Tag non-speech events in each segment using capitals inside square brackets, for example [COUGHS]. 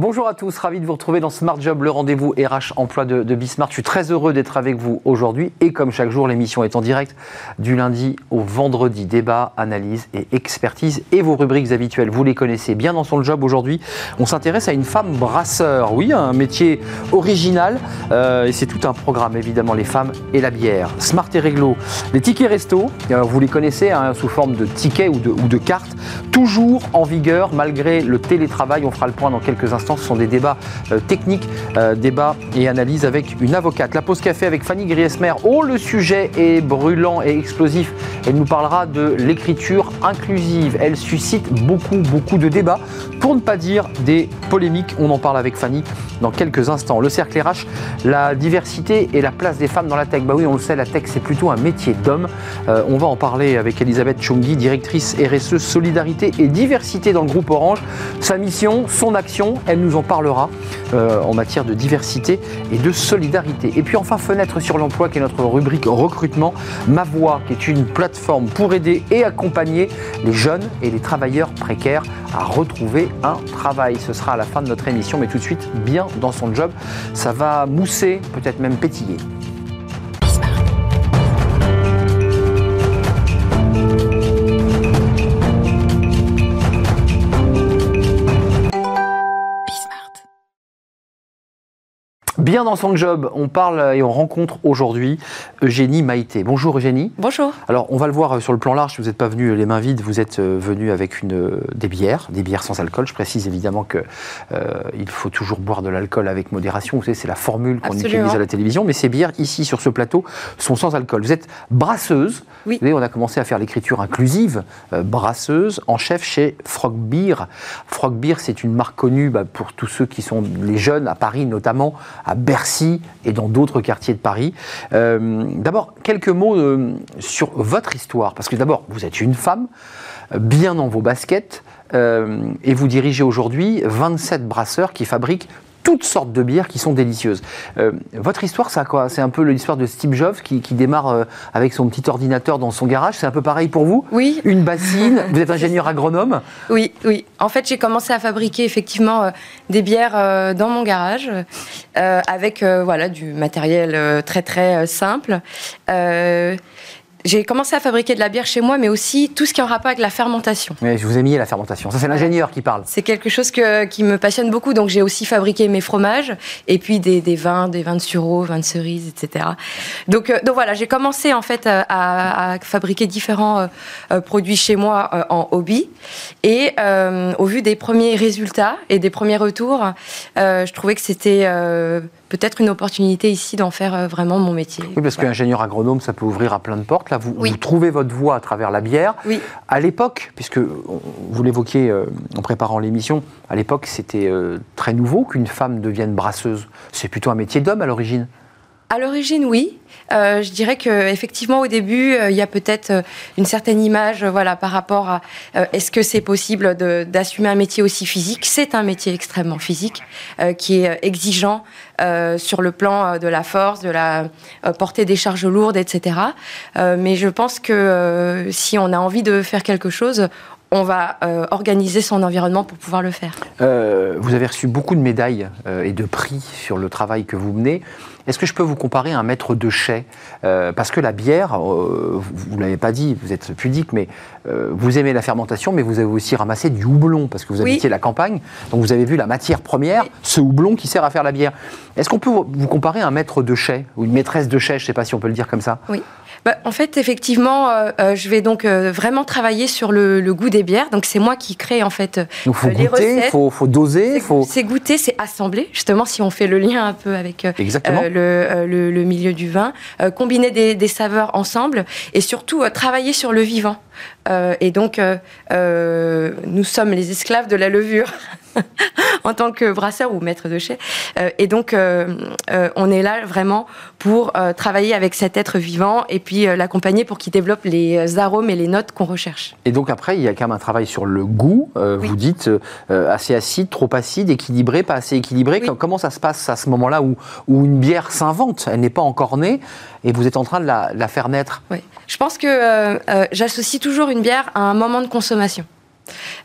Bonjour à tous, ravi de vous retrouver dans Smart Job, le rendez-vous RH emploi de, de Bismart. Je suis très heureux d'être avec vous aujourd'hui et comme chaque jour, l'émission est en direct du lundi au vendredi. Débat, analyse et expertise et vos rubriques habituelles, vous les connaissez bien dans son job aujourd'hui. On s'intéresse à une femme brasseur, oui, un métier original euh, et c'est tout un programme évidemment, les femmes et la bière. Smart et réglo, les tickets resto, euh, vous les connaissez hein, sous forme de tickets ou de, ou de cartes, toujours en vigueur malgré le télétravail. On fera le point dans quelques instants ce sont des débats euh, techniques, euh, débats et analyses avec une avocate. La pause café avec Fanny Griesmer. Oh, le sujet est brûlant et explosif. Elle nous parlera de l'écriture inclusive. Elle suscite beaucoup, beaucoup de débats, pour ne pas dire des polémiques. On en parle avec Fanny dans quelques instants. Le cercle RH, la diversité et la place des femmes dans la tech. Bah oui, on le sait, la tech, c'est plutôt un métier d'homme. Euh, on va en parler avec Elisabeth Chungi, directrice RSE Solidarité et Diversité dans le groupe Orange. Sa mission, son action, elle nous en parlera euh, en matière de diversité et de solidarité. Et puis enfin, Fenêtre sur l'emploi, qui est notre rubrique recrutement. Ma voix, qui est une plateforme pour aider et accompagner les jeunes et les travailleurs précaires à retrouver un travail. Ce sera à la fin de notre émission, mais tout de suite, bien dans son job. Ça va mousser, peut-être même pétiller. Bien dans son job, on parle et on rencontre aujourd'hui Eugénie Maïté. Bonjour Eugénie. Bonjour. Alors on va le voir sur le plan large, si vous n'êtes pas venu les mains vides, vous êtes euh, venu avec une, euh, des bières, des bières sans alcool. Je précise évidemment qu'il euh, faut toujours boire de l'alcool avec modération. Vous savez, c'est la formule qu'on utilise à la télévision, mais ces bières ici sur ce plateau sont sans alcool. Vous êtes brasseuse. Oui. Vous savez, on a commencé à faire l'écriture inclusive, euh, brasseuse, en chef chez Frog Beer. Frog Beer, c'est une marque connue bah, pour tous ceux qui sont les jeunes, à Paris notamment, à Bercy et dans d'autres quartiers de Paris. Euh, d'abord, quelques mots euh, sur votre histoire, parce que d'abord, vous êtes une femme, euh, bien dans vos baskets, et vous dirigez aujourd'hui 27 brasseurs qui fabriquent toutes sortes de bières qui sont délicieuses. Euh, votre histoire, ça quoi? C'est un peu l'histoire de Steve Jobs qui, qui démarre euh, avec son petit ordinateur dans son garage. C'est un peu pareil pour vous? Oui. Une bassine, [LAUGHS] vous êtes ingénieur agronome? Oui, oui. En fait, j'ai commencé à fabriquer effectivement euh, des bières dans mon garage avec voilà du matériel très très simple. J'ai commencé à fabriquer de la bière chez moi, mais aussi tout ce qui est en rapport avec la fermentation. Mais je vous ai mis la fermentation. Ça, c'est l'ingénieur qui parle. C'est quelque chose que- qui me passionne beaucoup, donc j'ai aussi fabriqué mes fromages et puis des, des vins, des vins de sureau, vins de cerise, etc. Donc, euh, donc voilà, j'ai commencé en fait euh, à, à fabriquer différents euh, euh, produits chez moi euh, en hobby et euh, au vu des premiers résultats et des premiers retours, euh, je trouvais que c'était euh, peut-être une opportunité ici d'en faire euh, vraiment mon métier. Oui, parce Voilà. qu'ingénieur agronome, ça peut ouvrir à plein de portes. Là, vous, Oui. vous trouvez votre voie à travers la bière. Oui. À l'époque, puisque vous l'évoquiez euh, en préparant l'émission, à l'époque, c'était euh, très nouveau qu'une femme devienne brasseuse. C'est plutôt un métier d'homme à l'origine. À l'origine, oui. Euh, je dirais que effectivement, au début, euh, il y a peut-être euh, une certaine image, voilà, par rapport à est-ce que c'est possible d'assumer un métier aussi physique? C'est un métier extrêmement physique, qui est exigeant sur le plan de la force, de la portée des charges lourdes, etc. Mais je pense que si on a envie de faire quelque chose, on va organiser son environnement pour pouvoir le faire. Vous avez reçu beaucoup de médailles et de prix sur le travail que vous menez. Est-ce que je peux vous comparer à un maître de chais? Euh, Parce que la bière, euh, vous ne l'avez pas dit, vous êtes pudique, mais euh, vous aimez la fermentation, mais vous avez aussi ramassé du houblon, parce que vous Oui. habitiez la campagne. Donc vous avez vu la matière première, Oui. ce houblon qui sert à faire la bière. Est-ce qu'on peut vous vous comparer à un maître de chais ou une maîtresse de chais? Je ne sais pas si on peut le dire comme ça. Oui. Bah, en fait, effectivement, euh, euh, je vais donc euh, vraiment travailler sur le, le goût des bières. Donc, c'est moi qui crée en fait. euh, Donc il faut les goûter, il recettes. faut, faut doser, C'est- faut... C'est goûter, c'est assembler. Justement, si on fait le lien un peu avec euh, euh, le, euh, le- le milieu du vin, euh, combiner des, des saveurs ensemble et surtout euh, travailler sur le vivant. Euh, et donc, euh, euh, nous sommes les esclaves de la levure [LAUGHS] [LAUGHS] en tant que brasseur ou maître de chai. Euh, et donc, euh, euh, on est là vraiment pour travailler avec cet être vivant et puis l'accompagner pour qu'il développe les arômes et les notes qu'on recherche. Et donc après, il y a quand même un travail sur le goût. Oui. Vous dites assez acide, trop acide, équilibré, pas assez équilibré. Oui. Comment ça se passe à ce moment-là où, où une bière s'invente? Elle n'est pas encore née et vous êtes en train de la, la faire naître? Oui. Je pense que j'associe toujours une bière à un moment de consommation.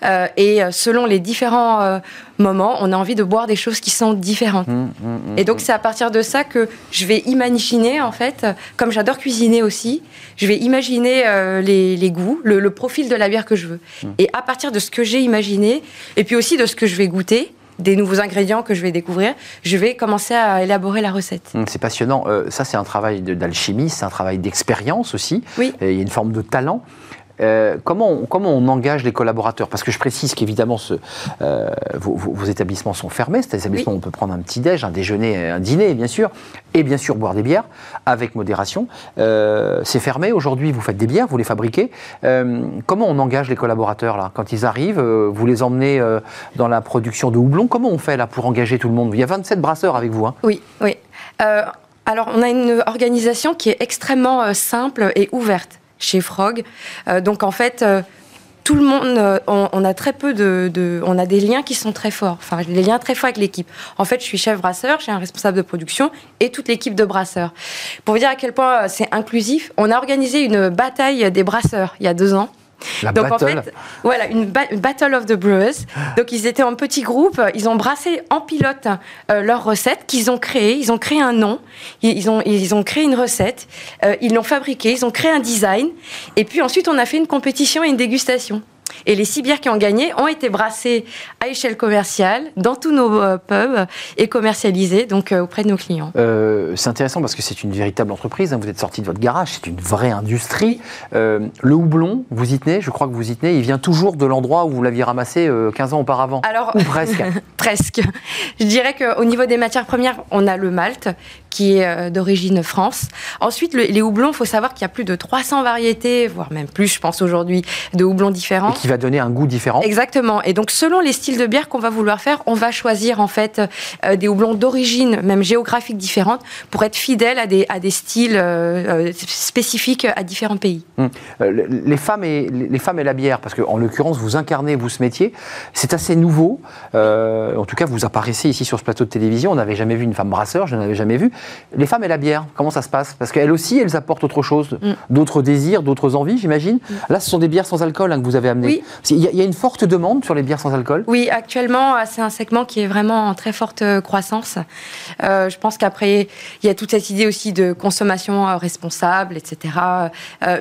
Euh, et selon les différents moments, on a envie de boire des choses qui sont différentes. Mmh, mmh, mmh, et donc c'est à partir de ça que je vais imaginer, en fait, comme j'adore cuisiner aussi, je vais imaginer les, goûts, le, le, profil de la bière que je veux. Et à partir de ce que j'ai imaginé, et puis aussi de ce que je vais goûter, des nouveaux ingrédients que je vais découvrir, je vais commencer à élaborer la recette. Hum, c'est passionnant. Euh, ça, c'est un travail d'alchimie, c'est un travail d'expérience aussi. Oui. il y a une forme de talent. Euh, comment, on, comment on engage les collaborateurs? Parce que je précise qu'évidemment, euh, vos, établissements sont fermés. Cet établissement, on peut prendre un petit déj, un déjeuner, un dîner, bien sûr, et bien sûr boire des bières avec modération. Euh, c'est fermé aujourd'hui. Vous faites des bières, vous les fabriquez. comment on engage les collaborateurs là? Quand ils arrivent Vous les emmenez dans la production de houblon? Comment on fait là pour engager tout le monde? Il y a 27 brasseurs avec vous. Hein oui, oui. alors, on a une organisation qui est extrêmement simple et ouverte chez Frog. Euh, donc en fait, euh, tout le monde, euh, on, a très peu de, on a des liens qui sont très forts. Enfin, des liens très forts avec l'équipe. En fait, je suis chef brasseur, j'ai un responsable de production et toute l'équipe de brasseurs. Pour vous dire à quel point c'est inclusif, on a organisé une bataille des brasseurs il y a deux ans. Donc en fait, voilà, une, Battle of the Brewers. Donc ils étaient en petits groupes, ils ont brassé en pilote euh, leurs recettes qu'ils ont créées, ils ont créé un nom, ils ont, ils ont créé une recette, euh, ils l'ont fabriquée, ils ont créé un design, et puis ensuite on a fait une compétition et une dégustation. Et les six bières qui ont gagné ont été brassées à échelle commerciale dans tous nos euh, pubs et commercialisées donc euh, auprès de nos clients. Euh, c'est intéressant parce que c'est une véritable entreprise. Hein. Vous êtes sorti de votre garage, c'est une vraie industrie. le houblon, vous y tenez, je crois que vous y tenez. Il vient toujours de l'endroit où vous l'aviez ramassé 15 ans auparavant. Alors, Ou presque. [LAUGHS] presque. Je dirais qu'au niveau des matières premières, on a le malt qui est d'origine France. Ensuite, les houblons, il faut savoir qu'il y a plus de 300 variétés, voire même plus, je pense aujourd'hui, de houblons différents qui va donner un goût différent. Exactement. Et donc, selon les styles de bière qu'on va vouloir faire, on va choisir en fait euh, des houblons d'origine, même géographique différente, pour être fidèle à des, à des styles euh, euh, spécifiques à différents pays. Hum. les, femmes et, les femmes et la bière, parce qu'en l'occurrence, vous incarnez, vous, ce métier, c'est assez nouveau. en tout cas, vous apparaissez ici sur ce plateau de télévision. On n'avait jamais vu une femme brasseur, je n'en avais jamais vu. Les femmes et la bière, comment ça se passe? Parce qu'elles aussi, elles apportent autre chose, hum. d'autres désirs, d'autres envies, j'imagine. Hum. Là, ce sont des bières sans alcool hein, que vous avez amenées. Oui. Il y, a une forte demande sur les bières sans alcool Oui, actuellement, c'est un segment qui est vraiment en très forte euh, croissance. Euh, je pense qu'après, il y a toute cette idée aussi de consommation euh, responsable, etc.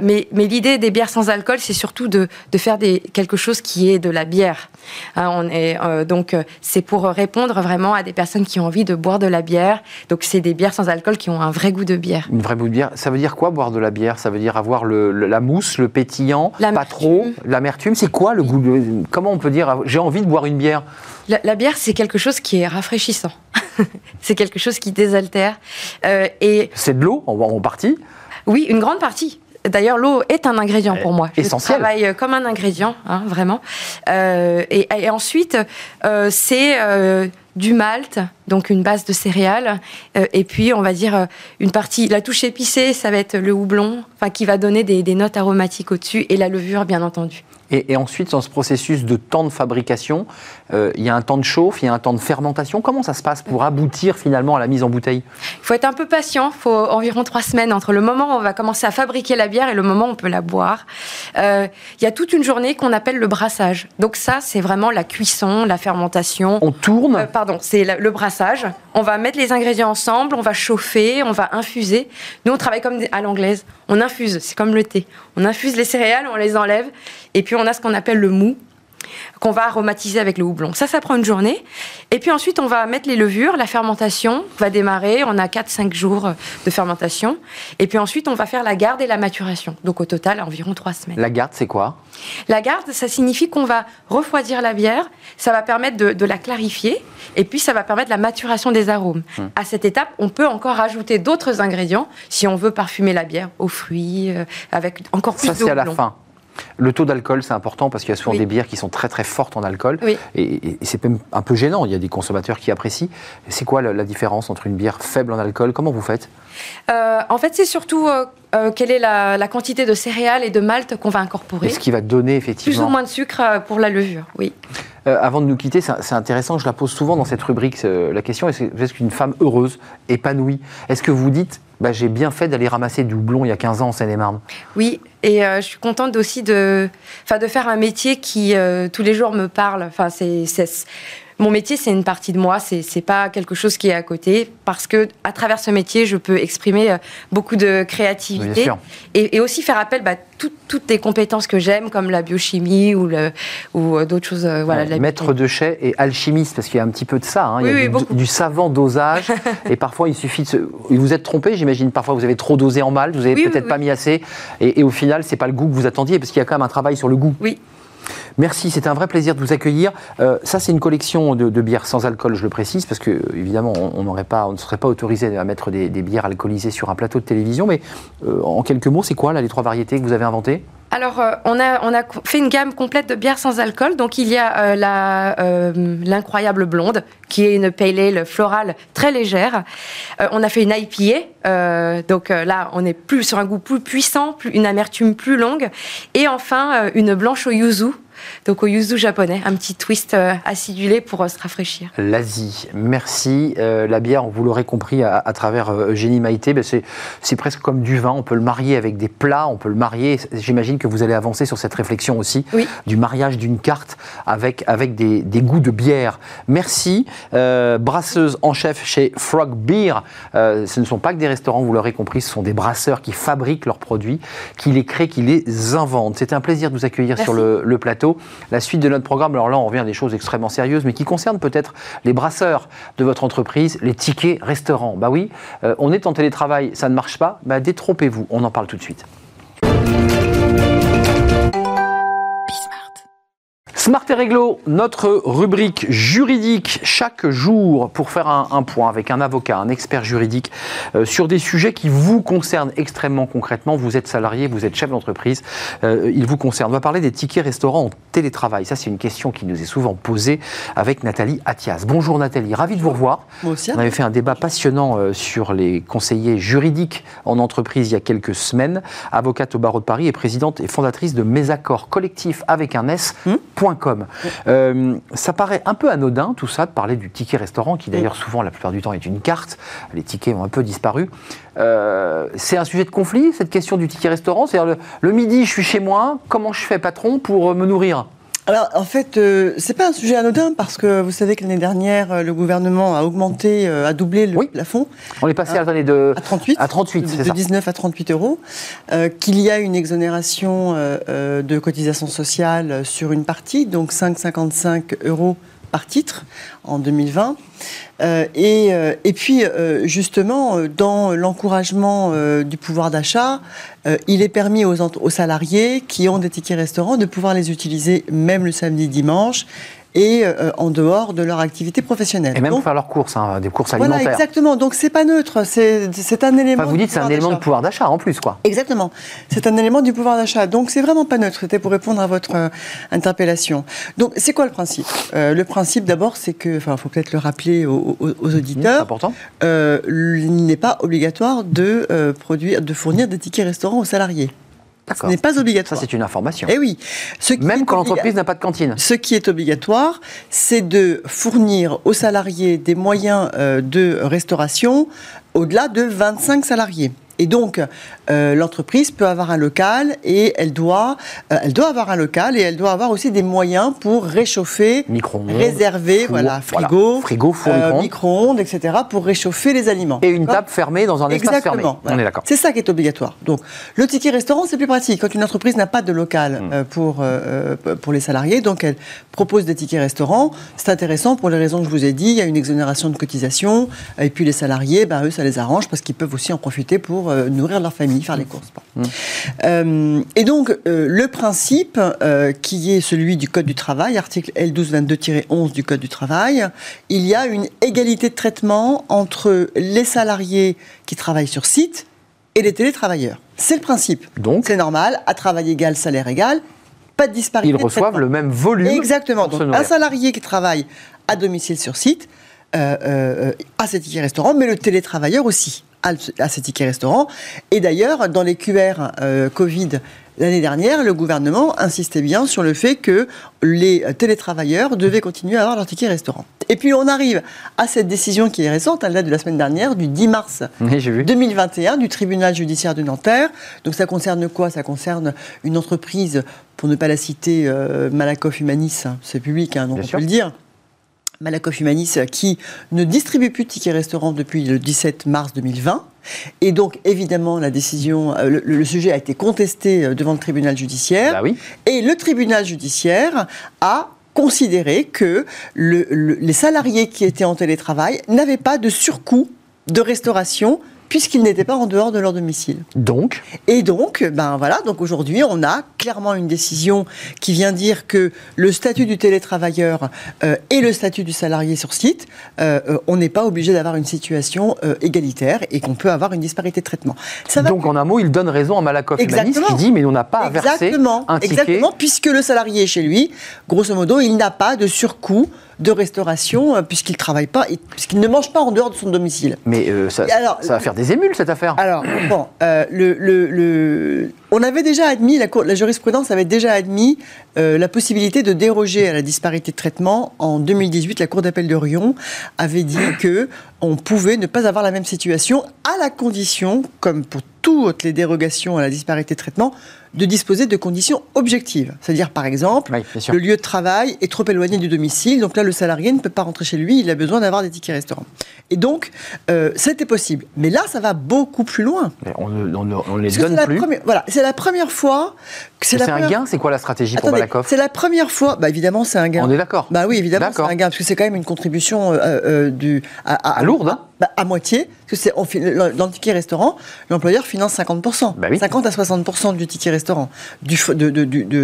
mais, mais l'idée des bières sans alcool, c'est surtout de, de, faire des, quelque chose qui est de la bière. Hein, on est, donc, c'est pour répondre vraiment à des personnes qui ont envie de boire de la bière. Donc, c'est des bières sans alcool qui ont un vrai goût de bière. Une vraie goût de bière. Ça veut dire quoi, boire de la bière? Ça veut dire avoir le, la mousse, le pétillant, pas trop, l'amertume c'est quoi le goût Comment on peut dire j'ai envie de boire une bière? La, bière, c'est quelque chose qui est rafraîchissant. [LAUGHS] c'est quelque chose qui désaltère. Euh, et c'est de l'eau en, partie Oui, une grande partie. D'ailleurs, l'eau est un ingrédient pour moi. Essentiel. Je travaille euh, comme un ingrédient, hein, vraiment. Euh, et, et, ensuite, c'est du malt, donc une base de céréales, euh, et puis on va dire euh, une partie, la touche épicée, ça va être le houblon, enfin qui va donner des, notes aromatiques au-dessus, et la levure bien entendu. Et, ensuite, dans ce processus de temps de fabrication, euh, il y a un temps de chauffe, il y a un temps de fermentation. Comment ça se passe pour aboutir finalement à la mise en bouteille Il faut être un peu patient. Il faut environ trois semaines entre le moment où on va commencer à fabriquer la bière et le moment où on peut la boire. il y a toute une journée qu'on appelle le brassage. Donc ça, c'est vraiment la cuisson, la fermentation. On tourne Pardon, c'est le brassage. On va mettre les ingrédients ensemble, on va chauffer, on va infuser. Nous, on travaille comme à l'anglaise. On infuse, c'est comme le thé. On infuse les céréales, on les enlève, et puis on a ce qu'on appelle le mou qu'on va aromatiser avec le houblon. Ça, ça prend une journée. Et puis ensuite, on va mettre les levures. La fermentation va démarrer. On a 4-5 jours de fermentation. Et puis ensuite, on va faire la garde et la maturation. Donc au total, environ 3 semaines. La garde, c'est quoi? La garde, ça signifie qu'on va refroidir la bière. Ça va permettre de, la clarifier. Et puis, ça va permettre la maturation des arômes. Hum. À cette étape, on peut encore ajouter d'autres ingrédients si on veut parfumer la bière aux fruits, euh, avec encore plus de Ça, c'est à la fin. Le taux d'alcool, c'est important parce qu'il y a souvent des bières qui sont très très fortes en alcool. Et, c'est même un peu gênant. Il y a des consommateurs qui apprécient. C'est quoi la, différence entre une bière faible en alcool? Comment vous faites? Euh, En fait, c'est surtout euh, euh, quelle est la, quantité de céréales et de malt qu'on va incorporer. Et ce qui va donner effectivement. Plus ou moins de sucre pour la levure, oui. Euh, avant de nous quitter, c'est intéressant, je la pose souvent dans cette rubrique, la question est-ce qu'une femme heureuse, épanouie, est-ce que vous dites bah, j'ai bien fait d'aller ramasser du houblon il y a 15 ans en Seine-et-Marne? Oui, et je suis contente aussi de, de faire un métier qui tous les jours me parle. Enfin, c'est mon métier, c'est une partie de moi, c'est pas quelque chose qui est à côté, parce que à travers ce métier, je peux exprimer euh, beaucoup de créativité et, aussi faire appel à bah, toutes les compétences que j'aime, comme la biochimie ou, ou euh, d'autres choses. Euh, voilà, Maître de chais et alchimiste, parce qu'il y a un petit peu de ça. Hein. il y a du, savant dosage, [LAUGHS] et parfois il suffit de. Vous êtes trompé, j'imagine. Parfois vous avez trop dosé en mal, vous avez peut-être pas mis assez, et, et au final, c'est pas le goût que vous attendiez, parce qu'il y a quand même un travail sur le goût. Oui. Merci, c'est un vrai plaisir de vous accueillir. Euh, ça, c'est une collection de, bières sans alcool, je le précise, parce que évidemment, on, n'aurait pas, on ne serait pas autorisé à mettre des, bières alcoolisées sur un plateau de télévision. Mais euh, en quelques mots, c'est quoi là les trois variétés que vous avez inventées? Alors, euh, on, a, on fait une gamme complète de bières sans alcool. Donc, il y a l'incroyable blonde, qui est une pale ale florale très légère. on a fait une IPA. donc là, on est plus sur un goût plus puissant, une amertume plus longue. Et enfin, une blanche au yuzu, donc au yuzu japonais, un petit twist euh, acidulé pour euh, se rafraîchir. L'Asie, merci. Euh, la bière, vous l'aurez compris à, travers Eugénie Maïté, ben, c'est presque comme du vin. On peut le marier avec des plats, on peut le marier. J'imagine que vous allez avancer sur cette réflexion aussi du mariage d'une carte avec, avec des, goûts de bière. Merci. brasseuse en chef chez Frog Beer. ce ne sont pas que des restaurants, vous l'aurez compris, ce sont des brasseurs qui fabriquent leurs produits, qui les créent, qui les inventent. C'était un plaisir de vous accueillir sur le plateau. La suite de notre programme, alors là, on revient à des choses extrêmement sérieuses, mais qui concernent peut-être les brasseurs de votre entreprise, les tickets restaurants. Bah oui, euh, on est en télétravail, ça ne marche pas, bah détrompez-vous, on en parle tout de suite. Smart et Réglo, notre rubrique juridique chaque jour pour faire un, point avec un avocat, un expert juridique euh, sur des sujets qui vous concernent extrêmement concrètement. Vous êtes salarié, vous êtes chef d'entreprise, euh, il vous concerne. On va parler des tickets restaurants en télétravail. Ça, c'est une question qui nous est souvent posée avec Nathalie Attias. Bonjour Nathalie, ravi de vous revoir. Moi aussi. On avait fait un débat passionnant euh, sur les conseillers juridiques en entreprise il y a quelques semaines. Avocate au barreau de Paris et présidente et fondatrice de Mes accords collectifs avec un S. Euh, ça paraît un peu anodin tout ça de parler du ticket restaurant qui d'ailleurs souvent la plupart du temps est une carte. Les tickets ont un peu disparu. Euh, c'est un sujet de conflit cette question du ticket restaurant? C'est-à-dire le, midi je suis chez moi, comment je fais patron pour euh, me nourrir? Alors, en fait, euh, c'est pas un sujet anodin parce que vous savez que l'année dernière, le gouvernement a augmenté, a doublé le plafond. On est passé à, de, à 38, à 38 de, 19 à 38 euros. Qu'il y a une exonération de cotisation sociale sur une partie, donc 5,55 euros par titre en 2020. Euh, et, euh, et, puis, euh, justement, dans l'encouragement du pouvoir d'achat, il est permis aux, aux salariés qui ont des tickets restaurants de pouvoir les utiliser même le samedi, dimanche et euh, en dehors de leur activité professionnelle. Et même pour faire leurs courses, hein, des courses alimentaires. Voilà, exactement. Donc c'est pas neutre, c'est un élément. vous dites c'est un élément de pouvoir d'achat en plus, quoi. Exactement. C'est un élément du pouvoir d'achat. Donc c'est vraiment pas neutre. C'était pour répondre à votre euh, interpellation. Donc c'est quoi le principe? Euh, Le principe d'abord, c'est que, enfin, faut peut-être le rappeler aux, aux auditeurs. important. il n'est pas obligatoire de produire, de fournir des tickets restaurants aux salariés. Ce n'est pas obligatoire. Ça, c'est une information. Eh oui. Même quand l'entreprise n'a pas de cantine. Ce qui est obligatoire, c'est de fournir aux salariés des moyens euh, de restauration au-delà de 25 salariés. Et donc, euh, l'entreprise peut avoir un local et elle doit, euh, elle doit avoir un local et elle doit avoir aussi des moyens pour réchauffer, réserver, voilà, frigo, frigo four, euh, micro-ondes, etc., pour réchauffer les aliments. Et une table fermée dans un espace fermé. On est d'accord. C'est ça qui est obligatoire. Donc, le ticket restaurant, c'est plus pratique quand une entreprise n'a pas de local hmm. pour, pour les salariés. Donc, elle propose des tickets restaurants. C'est intéressant pour les raisons que je vous ai dit. Il y a une exonération de cotisation. Et puis, les salariés, ben, eux, ça les arrange parce qu'ils peuvent aussi en profiter pour euh, nourrir leur famille, faire les courses. Mmh. Euh, et donc, euh, le principe qui est celui du Code du travail, article L1222-11 du Code du travail, il y a une égalité de traitement entre les salariés qui travaillent sur site et les télétravailleurs. C'est le principe. Donc, c'est normal, à travail égal, salaire égal, pas de disparité. Ils reçoivent le même volume. Exactement. Donc, un salarié qui travaille à domicile sur site a ses tickets restaurants, mais le télétravailleur aussi à, ces tickets restaurants. Et d'ailleurs, dans les QR euh, Covid L'année dernière, le gouvernement insistait bien sur le fait que les télétravailleurs devaient continuer à avoir leur ticket restaurant. Et puis on arrive à cette décision qui est récente, elle date de la semaine dernière, du 10 mars 2021, du tribunal judiciaire de Nanterre. Donc ça concerne quoi? Ça concerne une entreprise, pour ne pas la citer, euh, Malakoff Humanis, hein, c'est public, hein, donc on peut le dire. Malakoff Humanis qui ne distribue plus de tickets restaurant depuis le 17 mars 2020 et donc, évidemment, la décision, euh, le, sujet a été contesté euh, devant le tribunal judiciaire. Bah et le tribunal judiciaire a considéré que les salariés qui étaient en télétravail n'avaient pas de surcoût de restauration puisqu'ils n'étaient pas en dehors de leur domicile. Donc Et donc, ben voilà, donc aujourd'hui, on a clairement une décision qui vient dire que le statut du télétravailleur euh, et le statut du salarié sur site, euh, euh, on n'est pas obligé d'avoir une situation égalitaire et qu'on peut avoir une disparité de traitement. donc, en un mot, il donne raison à Malakoff Exactement. qui dit mais on n'a pas à verser un ticket. Exactement, puisque le salarié est chez lui, grosso modo, il n'a pas de surcoût de restauration, euh, puisqu'il ne travaille pas, puisqu'il ne mange pas en dehors de son domicile. Mais euh, ça, va faire des émules, cette affaire. Alors, [COUGHS] bon, euh, le, on avait déjà admis, la, la jurisprudence avait déjà admis la possibilité de déroger à la disparité de traitement. En 2018, la Cour d'appel de Rion avait dit que on pouvait ne pas avoir la même situation à la condition, comme pour toutes les dérogations à la disparité de traitement, de disposer de conditions objectives. C'est-à-dire, par exemple, le lieu de travail est trop éloigné du domicile, donc là, le salarié ne peut pas rentrer chez lui, il a besoin d'avoir des tickets restaurants. Et donc, euh, c'était possible. Mais là, ça va beaucoup plus loin. on ne les donne plus. voilà, c'est la première fois c'est un gain C'est quoi la stratégie pour Malakoff C'est la première fois. Bah évidemment, c'est un gain. On est d'accord. Bah oui, évidemment, c'est un gain parce que c'est quand même une contribution euh, euh, du à, à, lourde. Hein. Bah, à moitié. Parce que c'est dans le ticket restaurant, l'employeur finance 50% 50 bah à 60% du ticket restaurant, du,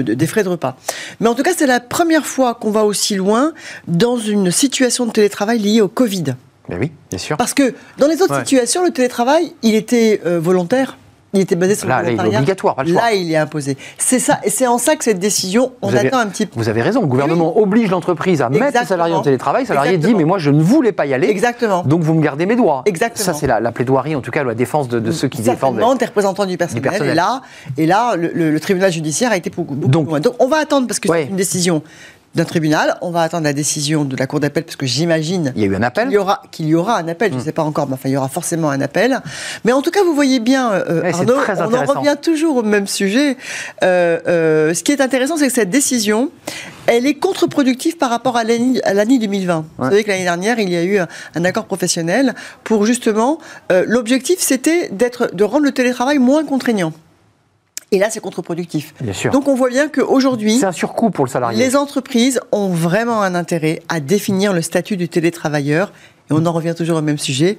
des frais de repas. Mais en tout cas, c'est la première fois qu'on va aussi loin dans une situation de télétravail liée au Covid. Mais oui, bien sûr. Parce que dans les autres situations, le télétravail, il était euh, volontaire. Il était basé sur là, le Là, il est obligatoire, pas le choix. Là, il est imposé. C'est ça, et c'est en ça que cette décision, on attend un petit peu. Vous avez raison. Le gouvernement oblige l'entreprise à mettre le salarié en télétravail. Le salarié dit, mais moi, je ne voulais pas y aller. Exactement. Donc, vous me gardez mes droits. Exactement. Ça, c'est la, plaidoirie, en tout cas, la défense de, ceux qui défendent. des représentants du personnel. Et là, et là le, tribunal judiciaire a été beaucoup, beaucoup donc, loin. Donc, on va attendre parce que c'est une décision d'un tribunal. On va attendre la décision de la Cour d'appel parce que j'imagine. Il y a eu un appel Qu'il y aura, qu'il y aura un appel, je ne hmm. sais pas encore, mais enfin, il y aura forcément un appel. Mais en tout cas, vous voyez bien, euh, Arnaud, on en revient toujours au même sujet. Euh, euh, ce qui est intéressant, c'est que cette décision, elle est contre-productive par rapport à l'année 2020. Vous savez que l'année dernière, il y a eu un, accord professionnel pour justement. L'objectif, c'était d'être, de rendre le télétravail moins contraignant. Et là, c'est contre-productif. Bien sûr. Donc on voit bien qu'aujourd'hui, c'est un surcoût pour le salarié. Les entreprises ont vraiment un intérêt à définir le statut du télétravailleur. Et on en revient toujours au même sujet.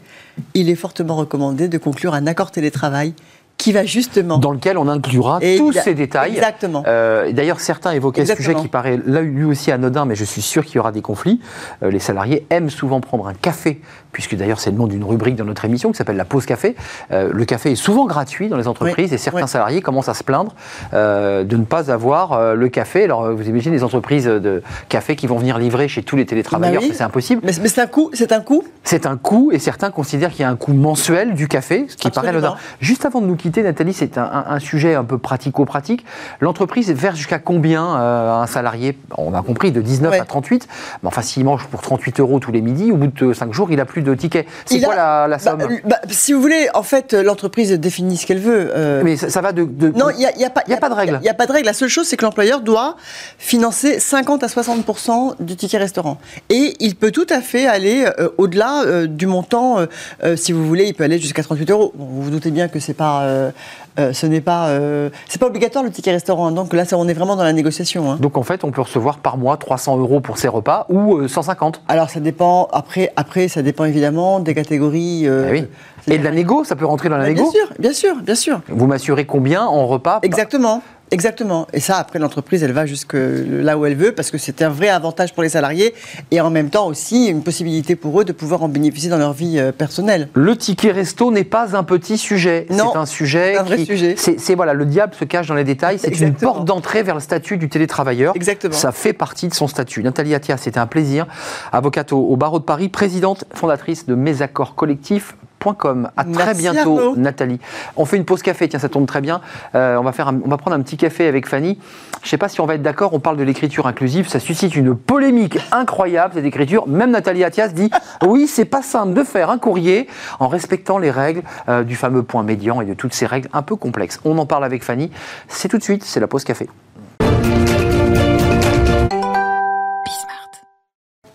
Il est fortement recommandé de conclure un accord télétravail qui va justement. Dans lequel on inclura tous ces détails. Exactement. Euh, d'ailleurs, certains évoquaient ce sujet qui paraît là, lui aussi anodin, mais je suis sûr qu'il y aura des conflits. Euh, les salariés aiment souvent prendre un café, puisque d'ailleurs c'est le nom d'une rubrique dans notre émission qui s'appelle la pause café. Euh, le café est souvent gratuit dans les entreprises et certains salariés commencent à se plaindre de ne pas avoir le café. Alors vous imaginez les entreprises de café qui vont venir livrer chez tous les télétravailleurs, bah c'est impossible. Mais, c'est un coût, c'est un coût? C'est un coût et certains considèrent qu'il y a un coût mensuel du café, ce qui paraît anodin. Juste avant de nous quitter Nathalie, c'est un, sujet un peu pratico-pratique. L'entreprise verse jusqu'à combien euh, un salarié? On a compris, de 19 à 38. Mais enfin, s'il mange pour 38 euros tous les midis, au bout de 5 jours, il n'a plus de tickets. C'est quoi la, bah, somme bah, Si vous voulez, en fait, l'entreprise définit ce qu'elle veut. Euh. Mais ça, va de, Non, il n'y a, pas, a, pas de règle. Il n'y a, pas de règle. La seule chose, c'est que l'employeur doit financer 50 à 60% du ticket restaurant. Et il peut tout à fait aller euh, au-delà du montant. si vous voulez, il peut aller jusqu'à 38 euros. vous vous doutez bien que c'est pas euh, euh, ce n'est pas, euh, c'est pas obligatoire le ticket restaurant. Hein. donc là, ça, on est vraiment dans la négociation. Hein. Donc en fait, on peut recevoir par mois 300 euros pour ses repas ou 150. Alors ça dépend. Après, après, ça dépend évidemment des catégories. Ah oui. Et de la négo, ça peut rentrer dans la négo. Bien sûr, bien sûr, bien sûr. Vous m'assurez combien en repas? Exactement. Exactement. Et ça, après, l'entreprise, elle va jusque là où elle veut parce que c'est un vrai avantage pour les salariés et en même temps aussi une possibilité pour eux de pouvoir en bénéficier dans leur vie euh, personnelle. Le ticket resto n'est pas un petit sujet. Non. C'est un sujet. Un vrai sujet. C'est voilà, le diable se cache dans les détails. C'est une porte d'entrée vers le statut du télétravailleur. Exactement. Ça fait partie de son statut. Nathalie Attia, c'était un plaisir. Avocate au, au barreau de Paris, présidente fondatrice de Mes Accords Collectifs bismart.com. À très bientôt, Arnaud. Nathalie. On fait une pause café, tiens, ça tombe très bien. Euh, on, va faire un- on va prendre un petit café avec Fanny. Je ne sais pas si on va être d'accord, on parle de l'écriture inclusive, ça suscite une polémique incroyable, cette écriture. Même Nathalie Attias dit oui, c'est pas simple de faire un courrier en respectant les règles euh, du fameux point médian et de toutes ces règles un peu complexes. On en parle avec Fanny. C'est tout de suite, c'est la pause café.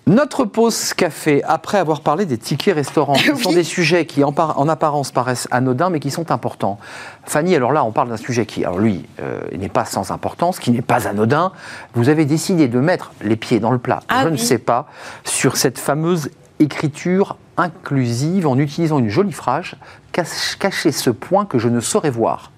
Notre pause café, après avoir parlé des tickets restaurants, [LAUGHS] sont des sujets qui en, par- en apparence paraissent anodins, mais qui sont importants. Fanny, alors là, on parle d'un sujet qui, alors lui, euh, n'est pas sans importance, qui n'est pas anodin. Vous avez décidé de mettre les pieds dans le plat, Ah je ne sais pas, sur cette fameuse écriture inclusive en utilisant une jolie phrase, cache- cacher ce point que je ne saurais voir.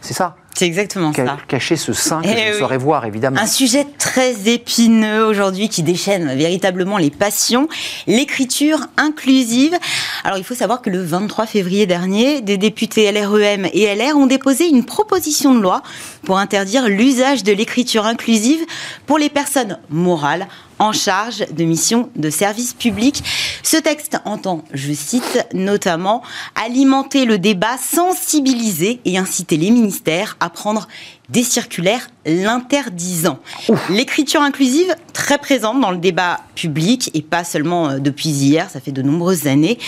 C'est ça? C'est exactement Ca- ça. Cacher ce sein que Eh je oui. saurais voir, évidemment. Un sujet très épineux aujourd'hui qui déchaîne véritablement les passions, l'écriture inclusive. Alors il faut savoir que le 23 février dernier, des députés LREM et LR ont déposé une proposition de loi pour interdire l'usage de l'écriture inclusive pour les personnes morales en charge de missions de service public. Ce texte entend, je cite, notamment alimenter le débat, sensibiliser et inciter les ministères à prendre des circulaires l'interdisant. L'écriture inclusive, très présente dans le débat public, et pas seulement euh, depuis hier, ça fait de nombreuses années,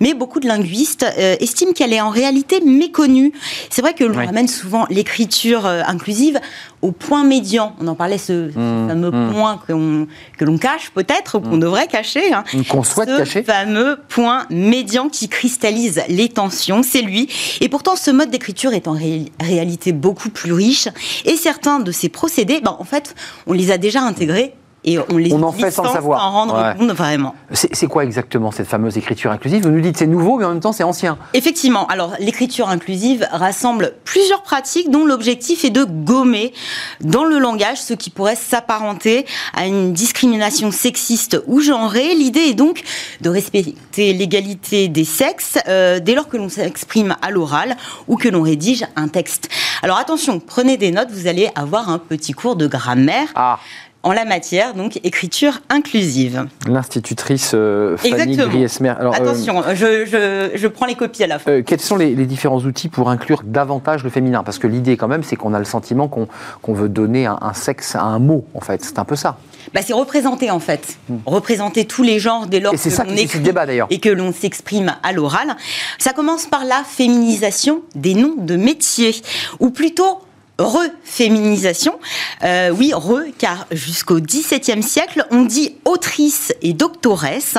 mais beaucoup de linguistes euh, estiment qu'elle est en réalité méconnue. C'est vrai que l'on Oui. ramène souvent l'écriture euh, inclusive au point médian. On en parlait, ce, ce fameux point que l'on- que l'on cache peut-être, ou qu'on devrait cacher. hein. Qu'on souhaite ce cacher. fameux point médian qui cristallise les tensions, c'est lui. Et pourtant, ce mode d'écriture est en ré- réalité beaucoup plus riche. Et certains de ces procédés, ben, en fait, on les a déjà intégrés et on les On en utilise fait sans savoir. en rendre Ouais. compte vraiment. C'est c'est quoi exactement cette fameuse écriture inclusive? Vous nous dites c'est nouveau, mais en même temps c'est ancien. Effectivement, alors l'écriture inclusive rassemble plusieurs pratiques dont l'objectif est de gommer dans le langage ce qui pourrait s'apparenter à une discrimination sexiste ou genrée. L'idée est donc de respecter l'égalité des sexes euh, dès lors que l'on s'exprime à l'oral ou que l'on rédige un texte. Alors attention, prenez des notes, vous allez avoir un petit cours de grammaire Ah, en la matière, donc écriture inclusive. l'institutrice euh, Fanny. Griesmer. Alors, euh, Attention, je, je- je prends les copies à la fin. euh, quels sont les, les différents outils pour inclure davantage le féminin? Parce que l'idée, quand même, c'est qu'on a le sentiment qu'on qu'on veut donner un, un sexe à un mot, en fait. C'est un peu ça. Bah, c'est représenter en fait, représenter tous les genres dès lors Hmm. Et c'est que ça l'on écrit débat, d'ailleurs. et que l'on s'exprime à l'oral. Ça commence par la féminisation des noms de métiers, ou plutôt reféminisation. Euh, oui, re, car jusqu'au XVIIe siècle, on dit autrice et doctoresse.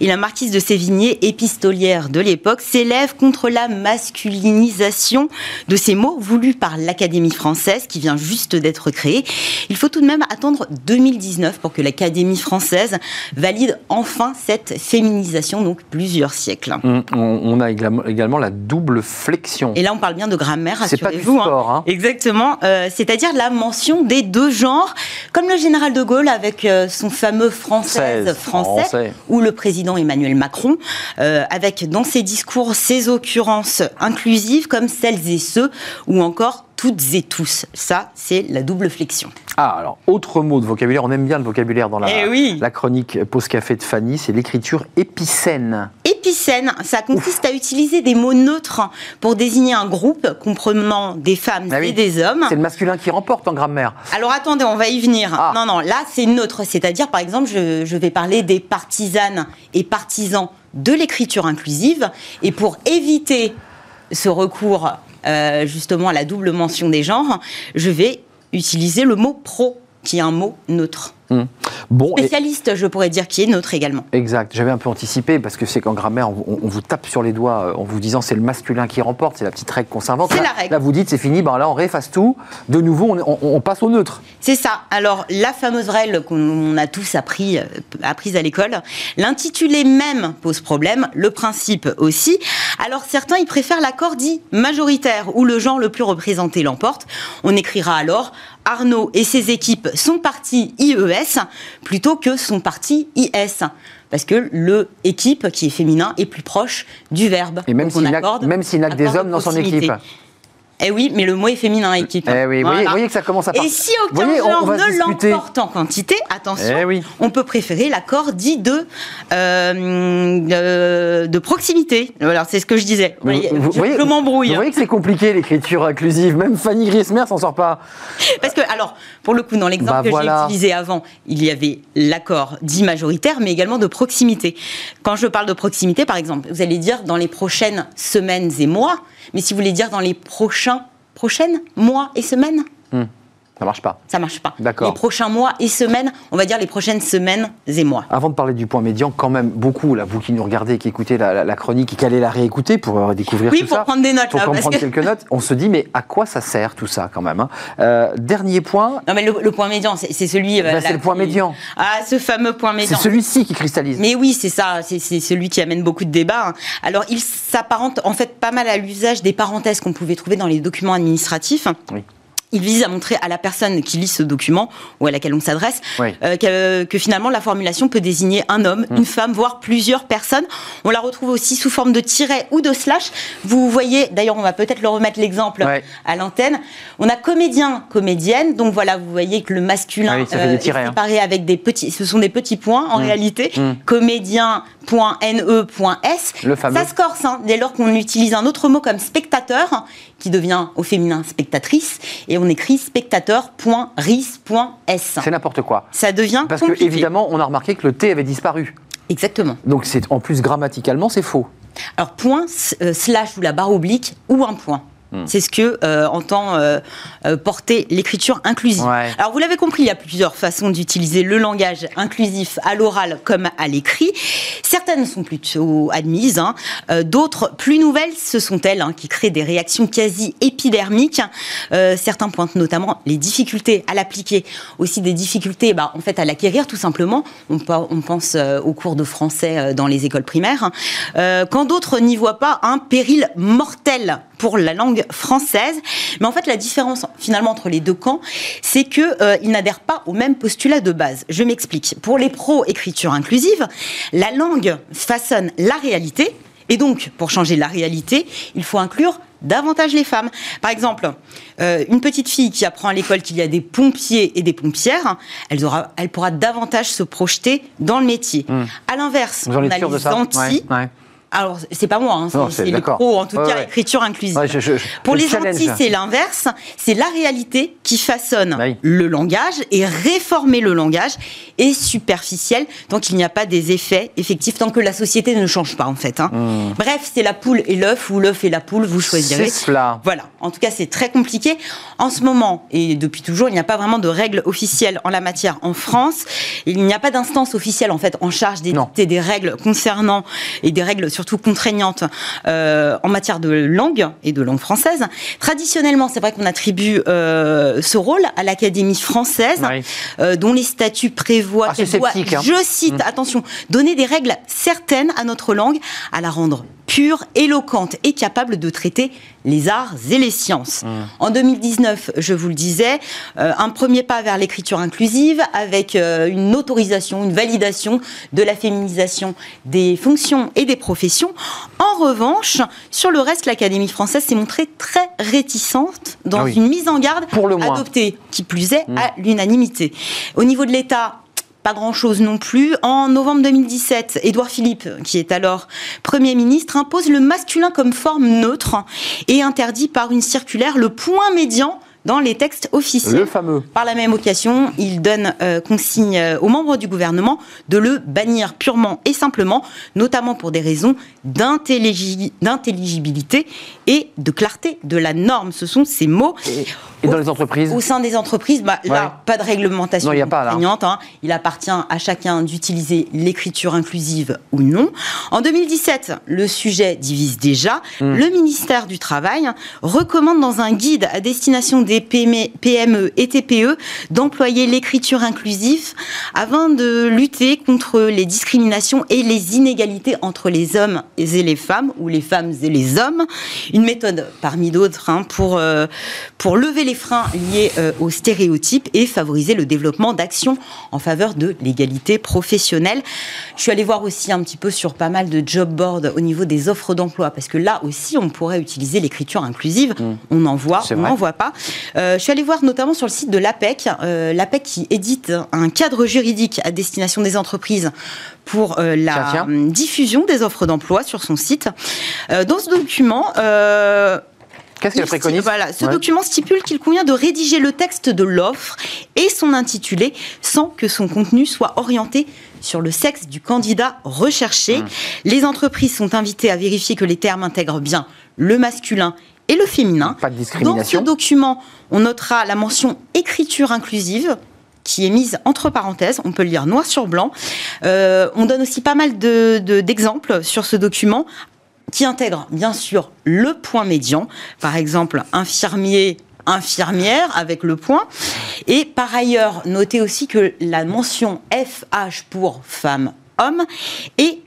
Et la marquise de Sévigné, épistolière de l'époque, s'élève contre la masculinisation de ces mots voulus par l'Académie française, qui vient juste d'être créée. Il faut tout de même attendre 2019 pour que l'Académie française valide enfin cette féminisation, donc plusieurs siècles. On, on- a également, la double flexion. Et là, on parle bien de grammaire, C'est pas du rassurez-vous. hein. hein. Exactement, euh, c'est-à-dire la mention des deux genres, comme le général de Gaulle avec euh, son fameux française français, français. ou le président Emmanuel Macron, euh, avec dans ses discours ces occurrences inclusives comme celles et ceux, ou encore toutes et tous. Ça, c'est la double flexion. Ah, alors, autre mot de vocabulaire, on aime bien le vocabulaire dans la, Eh oui. la chronique Pause Café de Fanny, c'est l'écriture épicène. Épicène, ça consiste à utiliser des mots neutres pour désigner un groupe comprenant des femmes Ah oui. et des hommes. C'est le masculin qui remporte en grammaire. Alors attendez, on va y venir. Ah. Non, non, là c'est neutre. C'est-à-dire, par exemple, je, je vais parler des partisanes et partisans de l'écriture inclusive. Et pour éviter ce recours euh, justement à la double mention des genres, je vais utiliser le mot pro, qui est un mot neutre. Hum. Bon, et- Spécialiste, je pourrais dire, qui est neutre également. Exact, j'avais un peu anticipé parce que c'est qu'en grammaire, on, vous tape sur les doigts euh, en vous disant c'est le masculin qui remporte, c'est la petite règle qu'on s'invente. C'est la règle. Là, vous dites c'est fini, ben là on réefface tout. De nouveau, on, on- on passe au neutre. C'est ça. Alors, la fameuse règle qu'on a tous appris, euh, apprise à l'école, l'intitulé même pose problème, le principe aussi. Alors, certains, ils préfèrent l'accord dit majoritaire, où le genre le plus représenté l'emporte. On écrira alors Arnaud et ses équipes sont partis IES plutôt que sont partis IS. Parce que le équipe, qui est féminin, est plus proche du verbe. Et même s'il n'a que des hommes dans son équipe. Eh oui, mais le mot est féminin, équipe. Eh oui, vous Voilà. voyez, voyez que ça commence à Et partir. si Vous aucun voyez, on- on genre se ne l'emporte en quantité, attention, Eh oui. on peut préférer l'accord dit de, euh, euh, de proximité. Voilà, c'est ce que je disais. Vous voyez, Vous- vous je, voyez- je m'embrouille. Vous voyez que c'est compliqué l'écriture inclusive. Même Fanny Griesmer s'en sort pas. Parce que, alors, pour le coup, dans l'exemple Bah, que voilà. j'ai utilisé avant, il y avait l'accord dit majoritaire, mais également de proximité. Quand je parle de proximité, par exemple, vous allez dire dans les prochaines semaines et mois, mais si vous voulez dire dans les prochains, prochaines mois et semaines, Ça marche pas. ça marche pas. D'accord. Les prochains mois et semaines, on va dire les prochaines semaines et mois. Avant de parler du point médian, quand même beaucoup, là, vous qui nous regardez, qui écoutez la, la- la chronique et qui allez la réécouter pour euh, découvrir Oui, tout pour ça. prendre des notes, Pour là, parce comprendre que- quelques notes, on se dit, mais à quoi ça sert tout ça quand même hein? Euh, Dernier point, Non, mais le, le point médian, c'est c'est celui. euh, là, c'est le point qui- médian. Ah, ce fameux point c'est médian. celui-ci qui cristallise. Mais oui, c'est ça, c'est c'est celui qui amène beaucoup de débats. hein. Alors, il s'apparente en fait pas mal à l'usage des parenthèses qu'on pouvait trouver dans les documents administratifs. Oui. Il vise à montrer à la personne qui lit ce document ou à laquelle on s'adresse Oui. euh, que, que finalement la formulation peut désigner un homme, Mm. une femme, voire plusieurs personnes. On la retrouve aussi sous forme de tiret ou de slash. Vous voyez, d'ailleurs, on va peut-être le remettre l'exemple Ouais. à l'antenne. On a comédien, comédienne. Donc voilà, vous voyez que le masculin Ah oui, des est hein. séparé avec des petits. Ce sont des petits points en Mm. réalité. Mm. Comédien.ne.s. Le fameux. Ça se corse hein, dès lors qu'on utilise un autre mot comme spectateur, qui devient au féminin spectatrice, et on écrit spectateur.ris.s. C'est n'importe quoi. Ça devient Parce que, compliqué. évidemment, on a remarqué que le T avait disparu. Exactement. Donc, c'est en plus grammaticalement, c'est faux. Alors point, euh, slash ou la barre oblique ou un point. Hmm. C'est ce que euh, entend euh, euh, porter l'écriture inclusive. Ouais. Alors vous l'avez compris, il y a plusieurs façons d'utiliser le langage inclusif à l'oral comme à l'écrit. Certaines sont plutôt admises, hein. Euh, d'autres plus nouvelles, ce sont elles hein, qui créent des réactions quasi épidermiques. Euh, certains pointent notamment les difficultés à l'appliquer, aussi des difficultés bah, en fait à l'acquérir tout simplement. On, on pense euh, aux cours de français euh, dans les écoles primaires, Euh, quand d'autres n'y voient pas un péril mortel pour la langue française. Mais en fait, la différence finalement entre les deux camps, c'est que euh, ils n'adhèrent pas au même postulat de base. Je m'explique. Pour les pros écriture inclusive, la langue façonne la réalité. Et donc, pour changer la réalité, il faut inclure davantage les femmes. Par exemple, euh, une petite fille qui apprend à l'école qu'il y a des pompiers et des pompières, elle, aura, elle pourra davantage se projeter dans le métier. À l'inverse, on a les anti. Ouais, ouais. Alors, c'est pas moi, hein, c'est d'accord. pros, en tout Ouais, cas, ouais. écriture inclusive. Ouais, je- je- je- Pour les anti, c'est l'inverse. C'est la réalité qui façonne Oui. le langage et réformer le langage est superficiel tant qu'il n'y a pas des effets effectifs, tant que la société ne change pas, en fait. hein. Bref, c'est la poule et l'œuf ou l'œuf et la poule, vous choisirez. Hmm. C'est cela. Voilà. En tout cas, c'est très compliqué. En ce moment, et depuis toujours, il n'y a pas vraiment de règles officielles en la matière en France. Il n'y a pas d'instance officielle, en fait, en charge d'édicter des règles concernant, et des règles surtout contraignantes, euh, en matière de langue et de langue française. Traditionnellement, c'est vrai qu'on attribue euh, ce rôle à l'Académie française, Oui. euh, dont les statuts prévoient Ah, qu'elle doit, sceptique, hein. je cite, attention, donner des règles certaines à notre langue, à la rendre pure, éloquente et capable de traiter les arts et les sciences. Mmh. En 2019, je vous le disais, euh, un premier pas vers l'écriture inclusive avec euh, une autorisation, une validation de la féminisation des fonctions et des professions. En revanche, sur le reste, l'Académie française s'est montrée très réticente dans Ah oui. une mise en garde Pour le. Mmh. adoptée, qui plus est, à l'unanimité. Au niveau de l'État, pas grand-chose non plus. En novembre 2017, Édouard Philippe, qui est alors Premier ministre, impose le masculin comme forme neutre et interdit par une circulaire le point médian dans les textes officiels. Le fameux. Par la même occasion, il donne euh, consigne euh, aux membres du gouvernement de le bannir purement et simplement, notamment pour des raisons d'intelligi- d'intelligibilité et de clarté de la norme. Ce sont ces mots. Et, et dans les entreprises Au sein des entreprises, bah, là, pas de réglementation Non, y a pas, hein. Il appartient à chacun d'utiliser l'écriture inclusive ou non. En 2017, le sujet divise déjà. Hmm. Le ministère du Travail recommande dans un guide à destination des des PME et TPE d'employer l'écriture inclusive afin de lutter contre les discriminations et les inégalités entre les hommes et les femmes, ou les femmes et les hommes. Une méthode parmi d'autres hein, pour, euh, pour lever les freins liés euh, aux stéréotypes et favoriser le développement d'actions en faveur de l'égalité professionnelle. Je suis allée voir aussi un petit peu sur pas mal de job boards au niveau des offres d'emploi, parce que là aussi, on pourrait utiliser l'écriture inclusive. Mmh. On en voit, on n'en voit pas. Euh, je suis allée voir notamment sur le site de l'APEC, l'APEC qui édite un cadre juridique à destination des entreprises pour euh, la diffusion des offres d'emploi sur son site. Euh, dans ce document, euh, Qu'est-ce qu'elle préconise Voilà, ce document stipule qu'il convient de rédiger le texte de l'offre et son intitulé sans que son contenu soit orienté sur le sexe du candidat recherché. Mmh. Les entreprises sont invitées à vérifier que les termes intègrent bien le masculin et le féminin. Pas de discrimination. Dans ce document, on notera la mention écriture inclusive qui est mise entre parenthèses, on peut le lire noir sur blanc. Euh, on donne aussi pas mal d'exemples de, sur ce document qui intègre bien sûr le point médian, par exemple infirmier infirmière avec le point. Et par ailleurs, notez aussi que la mention FH pour femme homme est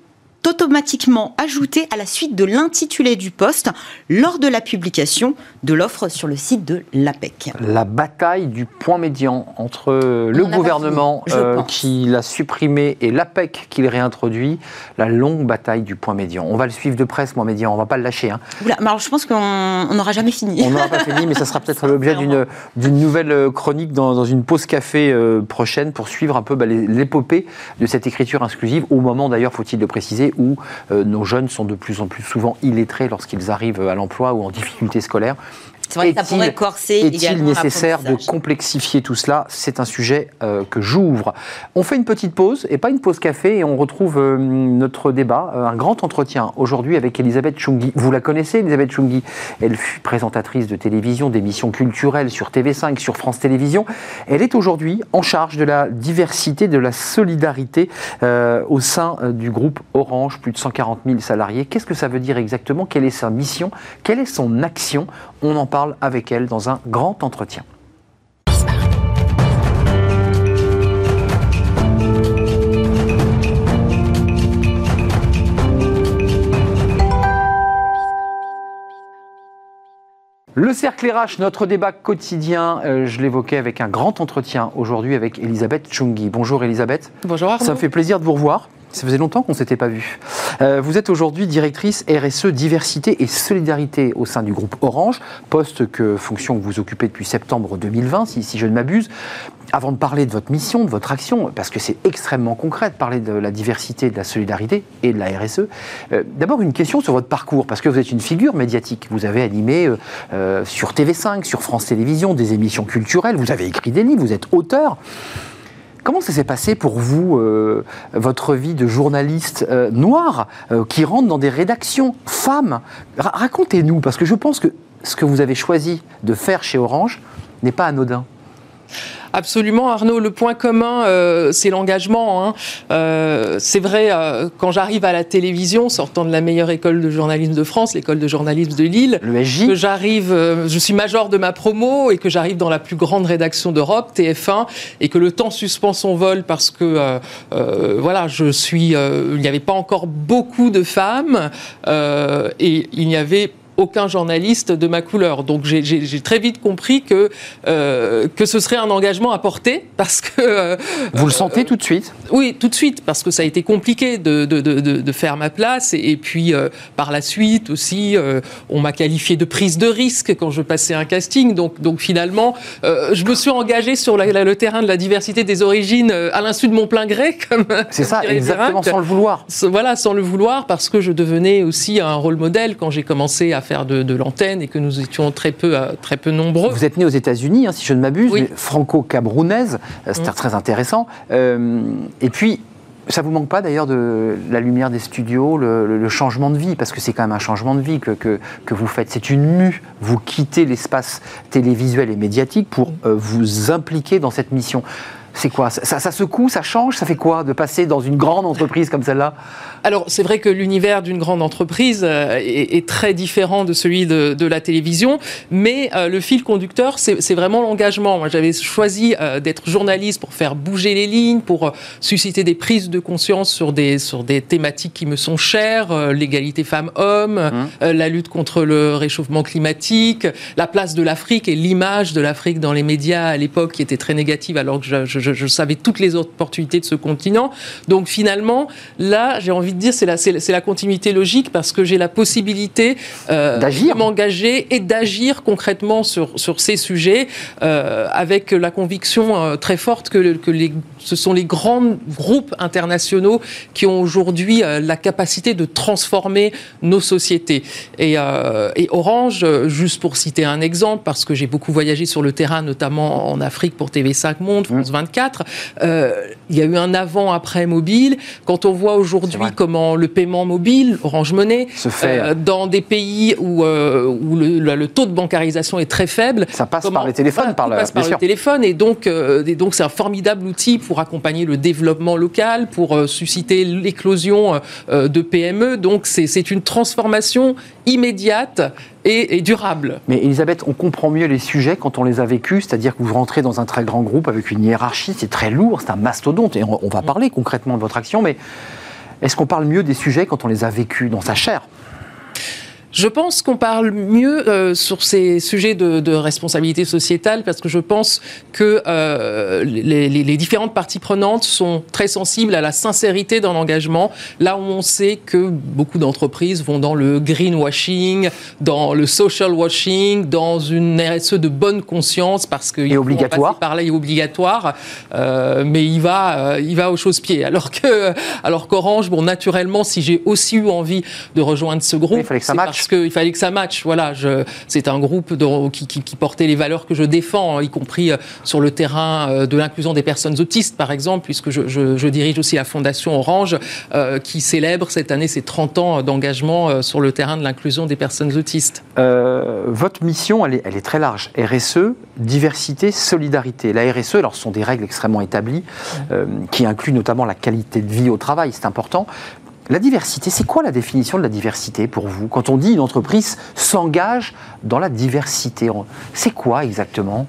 automatiquement ajouté à la suite de l'intitulé du poste lors de la publication de l'offre sur le site de l'APEC. La bataille du point médian entre le gouvernement euh, qui l'a supprimé et l'APEC qui le réintroduit, la longue bataille du point médian. On va le suivre de presse, point médian, on va pas le lâcher. Hein. alors je pense qu'on n'aura jamais fini. On n'aura pas fini, mais ça sera peut-être l'objet d'une nouvelle euh, chronique dans, une pause café euh, prochaine pour suivre un peu bah, l'épopée de cette écriture exclusive, au moment d'ailleurs, faut-il le préciser, où euh, nos jeunes sont de plus en plus souvent illettrés lorsqu'ils arrivent à l'emploi ou en difficulté scolaire. C'est vrai que ça pourrait corser Est-il nécessaire de complexifier tout cela? C'est un sujet euh, que j'ouvre. On fait une petite pause, et pas une pause café, et on retrouve euh, notre débat, euh, un grand entretien aujourd'hui avec Elisabeth Chungi. Vous la connaissez, Elisabeth Chungi Elle fut présentatrice de télévision, d'émissions culturelles sur TV5, sur France Télévisions. Elle est aujourd'hui en charge de la diversité, de la solidarité au sein du groupe Orange, plus de 140 000 salariés. Qu'est-ce que ça veut dire exactement? Quelle est sa mission? Quelle est son action? On en parle avec elle dans un grand entretien. Le cercle RH, notre débat quotidien, euh, je l'évoquais avec un grand entretien aujourd'hui avec Elisabeth Chungi. Bonjour Elisabeth. Bonjour Arnaud. Ça me fait plaisir de vous revoir. Ça faisait longtemps qu'on ne s'était pas vu. Euh, vous êtes aujourd'hui directrice RSE Diversité et Solidarité au sein du groupe Orange, poste que fonction que vous occupez depuis septembre 2020, si, je ne m'abuse. Avant de parler de votre mission, de votre action, parce que c'est extrêmement concret de parler de la diversité, de la solidarité et de la RSE, euh, d'abord une question sur votre parcours, parce que vous êtes une figure médiatique. Vous avez animé euh, sur TV5, sur France Télévisions, des émissions culturelles, vous avez écrit des livres, vous êtes auteur. Comment ça s'est passé pour vous, euh, votre vie de journaliste euh, noir euh, qui rentre dans des rédactions femmes? Racontez-nous, parce que je pense que ce que vous avez choisi de faire chez Orange n'est pas anodin. Absolument, Arnaud. Le point commun, euh, c'est l'engagement. Hein. Euh, c'est vrai, euh, quand j'arrive à la télévision, sortant de la meilleure école de journalisme de France, l'école de journalisme de Lille, que j'arrive, je suis major de ma promo et que j'arrive dans la plus grande rédaction d'Europe, TF1, et que le temps suspend son vol parce que, voilà, je suis, il n'y avait pas encore beaucoup de femmes et il n'y avait aucun journaliste de ma couleur. Donc j'ai très vite compris que, euh, que ce serait un engagement à porter parce que... Euh, Vous le sentez tout de suite? Oui, tout de suite, parce que ça a été compliqué de, de, de, de faire ma place. Et, puis euh, par la suite aussi, on m'a qualifié de prise de risque quand je passais un casting. Donc, donc finalement, je me suis engagé sur le terrain de la diversité des origines à l'insu de mon plein gré. [LAUGHS] C'est ça, exactement, sans le vouloir. Voilà, sans le vouloir, parce que je devenais aussi un rôle modèle quand j'ai commencé à faire de, l'antenne et que nous étions très peu, euh, très peu nombreux. Vous êtes né aux États-Unis, hein, si je ne m'abuse, franco-cabrounaise, euh, c'était mm. très intéressant. Euh, et puis, ça vous manque pas d'ailleurs de la lumière des studios, le, changement de vie, parce que c'est quand même un changement de vie que, que, que vous faites. C'est une mue. Vous quittez l'espace télévisuel et médiatique pour vous impliquer dans cette mission C'est quoi? Ça, ça, secoue, ça change? Ça fait quoi de passer dans une grande entreprise comme celle-là? Alors, c'est vrai que l'univers d'une grande entreprise euh, est, très différent de celui de, la télévision, mais euh, le fil conducteur, c'est vraiment l'engagement. Moi, j'avais choisi euh, d'être journaliste pour faire bouger les lignes, pour susciter des prises de conscience sur des, sur des thématiques qui me sont chères, l'égalité femmes-hommes, mmh. la lutte contre le réchauffement climatique, la place de l'Afrique et l'image de l'Afrique dans les médias à l'époque qui était très négative alors que je, je, savais toutes les opportunités de ce continent. Donc finalement, là, j'ai envie de dire, c'est la, c'est la continuité logique parce que j'ai la possibilité euh, d'agir, de m'engager et d'agir concrètement sur, sur ces sujets euh, avec la conviction euh, très forte que, que les, ce sont les grands groupes internationaux qui ont aujourd'hui la capacité de transformer nos sociétés. Et, et Orange, juste pour citer un exemple, parce que j'ai beaucoup voyagé sur le terrain, notamment en Afrique pour TV5 Monde, France 24, euh, il y a eu un avant-après mobile. Quand on voit aujourd'hui comment le paiement mobile, Orange Money, se fait euh, dans des pays où, euh, où le, taux de bancarisation est très faible. Ça passe par les téléphones, par, passe par le téléphone, et donc et donc c'est un formidable outil pour accompagner le développement local, pour susciter l'éclosion de PME. Donc c'est une transformation immédiate et, durable. Mais Elisabeth, on comprend mieux les sujets quand on les a vécus, c'est-à-dire que vous rentrez dans un très grand groupe avec une hiérarchie, c'est très lourd, c'est un mastodonte, et on, va parler concrètement de votre action, mais est-ce qu'on parle mieux des sujets quand on les a vécus dans sa chair? Je pense qu'on parle mieux euh, sur ces sujets de, responsabilité sociétale parce que je pense que euh, les, différentes parties prenantes sont très sensibles à la sincérité dans l'engagement, là où on sait que beaucoup d'entreprises vont dans le greenwashing, dans le social washing, dans une RSE de bonne conscience parce que est obligatoire. Par là, est obligatoire, euh, mais il va, il va aux chausse-pieds. Alors que, alors qu'Orange, bon, naturellement, si j'ai aussi eu envie de rejoindre ce groupe, il fallait que ça matche parce qu'il fallait que ça matche. Voilà, c'est un groupe qui, portait les valeurs que je défends, y compris euh, sur le terrain euh, de l'inclusion des personnes autistes, par exemple, puisque je, dirige aussi la Fondation Orange, euh, qui célèbre cette année ses 30 ans d'engagement sur le terrain de l'inclusion des personnes autistes. votre mission, elle est, elle est, très large. RSE, diversité, solidarité. La RSE, alors, ce sont des règles extrêmement établies, qui incluent notamment la qualité de vie au travail, c'est important. La diversité, c'est quoi la définition de la diversité pour vous Quand on dit une entreprise s'engage dans la diversité, c'est quoi exactement?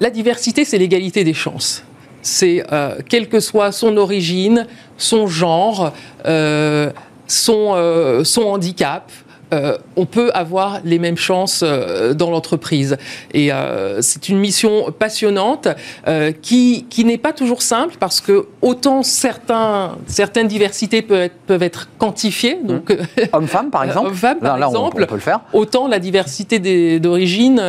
La diversité, c'est l'égalité des chances. C'est euh, quelle que soit son origine, son genre, euh, euh, son handicap, euh, on peut avoir les mêmes chances euh, dans l'entreprise. Et euh, c'est une mission passionnante qui, qui n'est pas toujours simple parce que autant certains, certaines diversités peuvent être, peuvent être quantifiées, mmh. donc homme-femme par [LAUGHS] exemple, homme-femme par exemple, on, peut le faire. Autant la diversité d'origine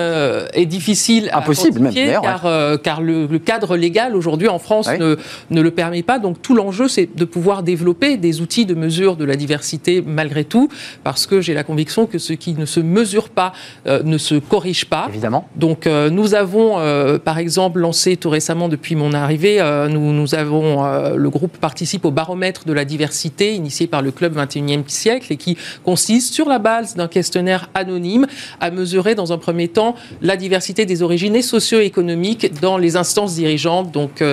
est difficile impossible à quantifier car, car le, cadre légal aujourd'hui en France ne, ne le permet pas. Donc tout l'enjeu c'est de pouvoir développer des outils de mesure de la diversité malgré tout parce que j'ai la conviction que ce qui ne se mesure pas euh, ne se corrige pas. Évidemment. Donc euh, nous avons, euh, par exemple, lancé tout récemment depuis mon arrivée, nous, nous avons, le groupe participe au baromètre de la diversité initié par le Club 21e siècle et qui consiste, sur la base d'un questionnaire anonyme, à mesurer dans un premier temps la diversité des origines et socio-économiques dans les instances dirigeantes, donc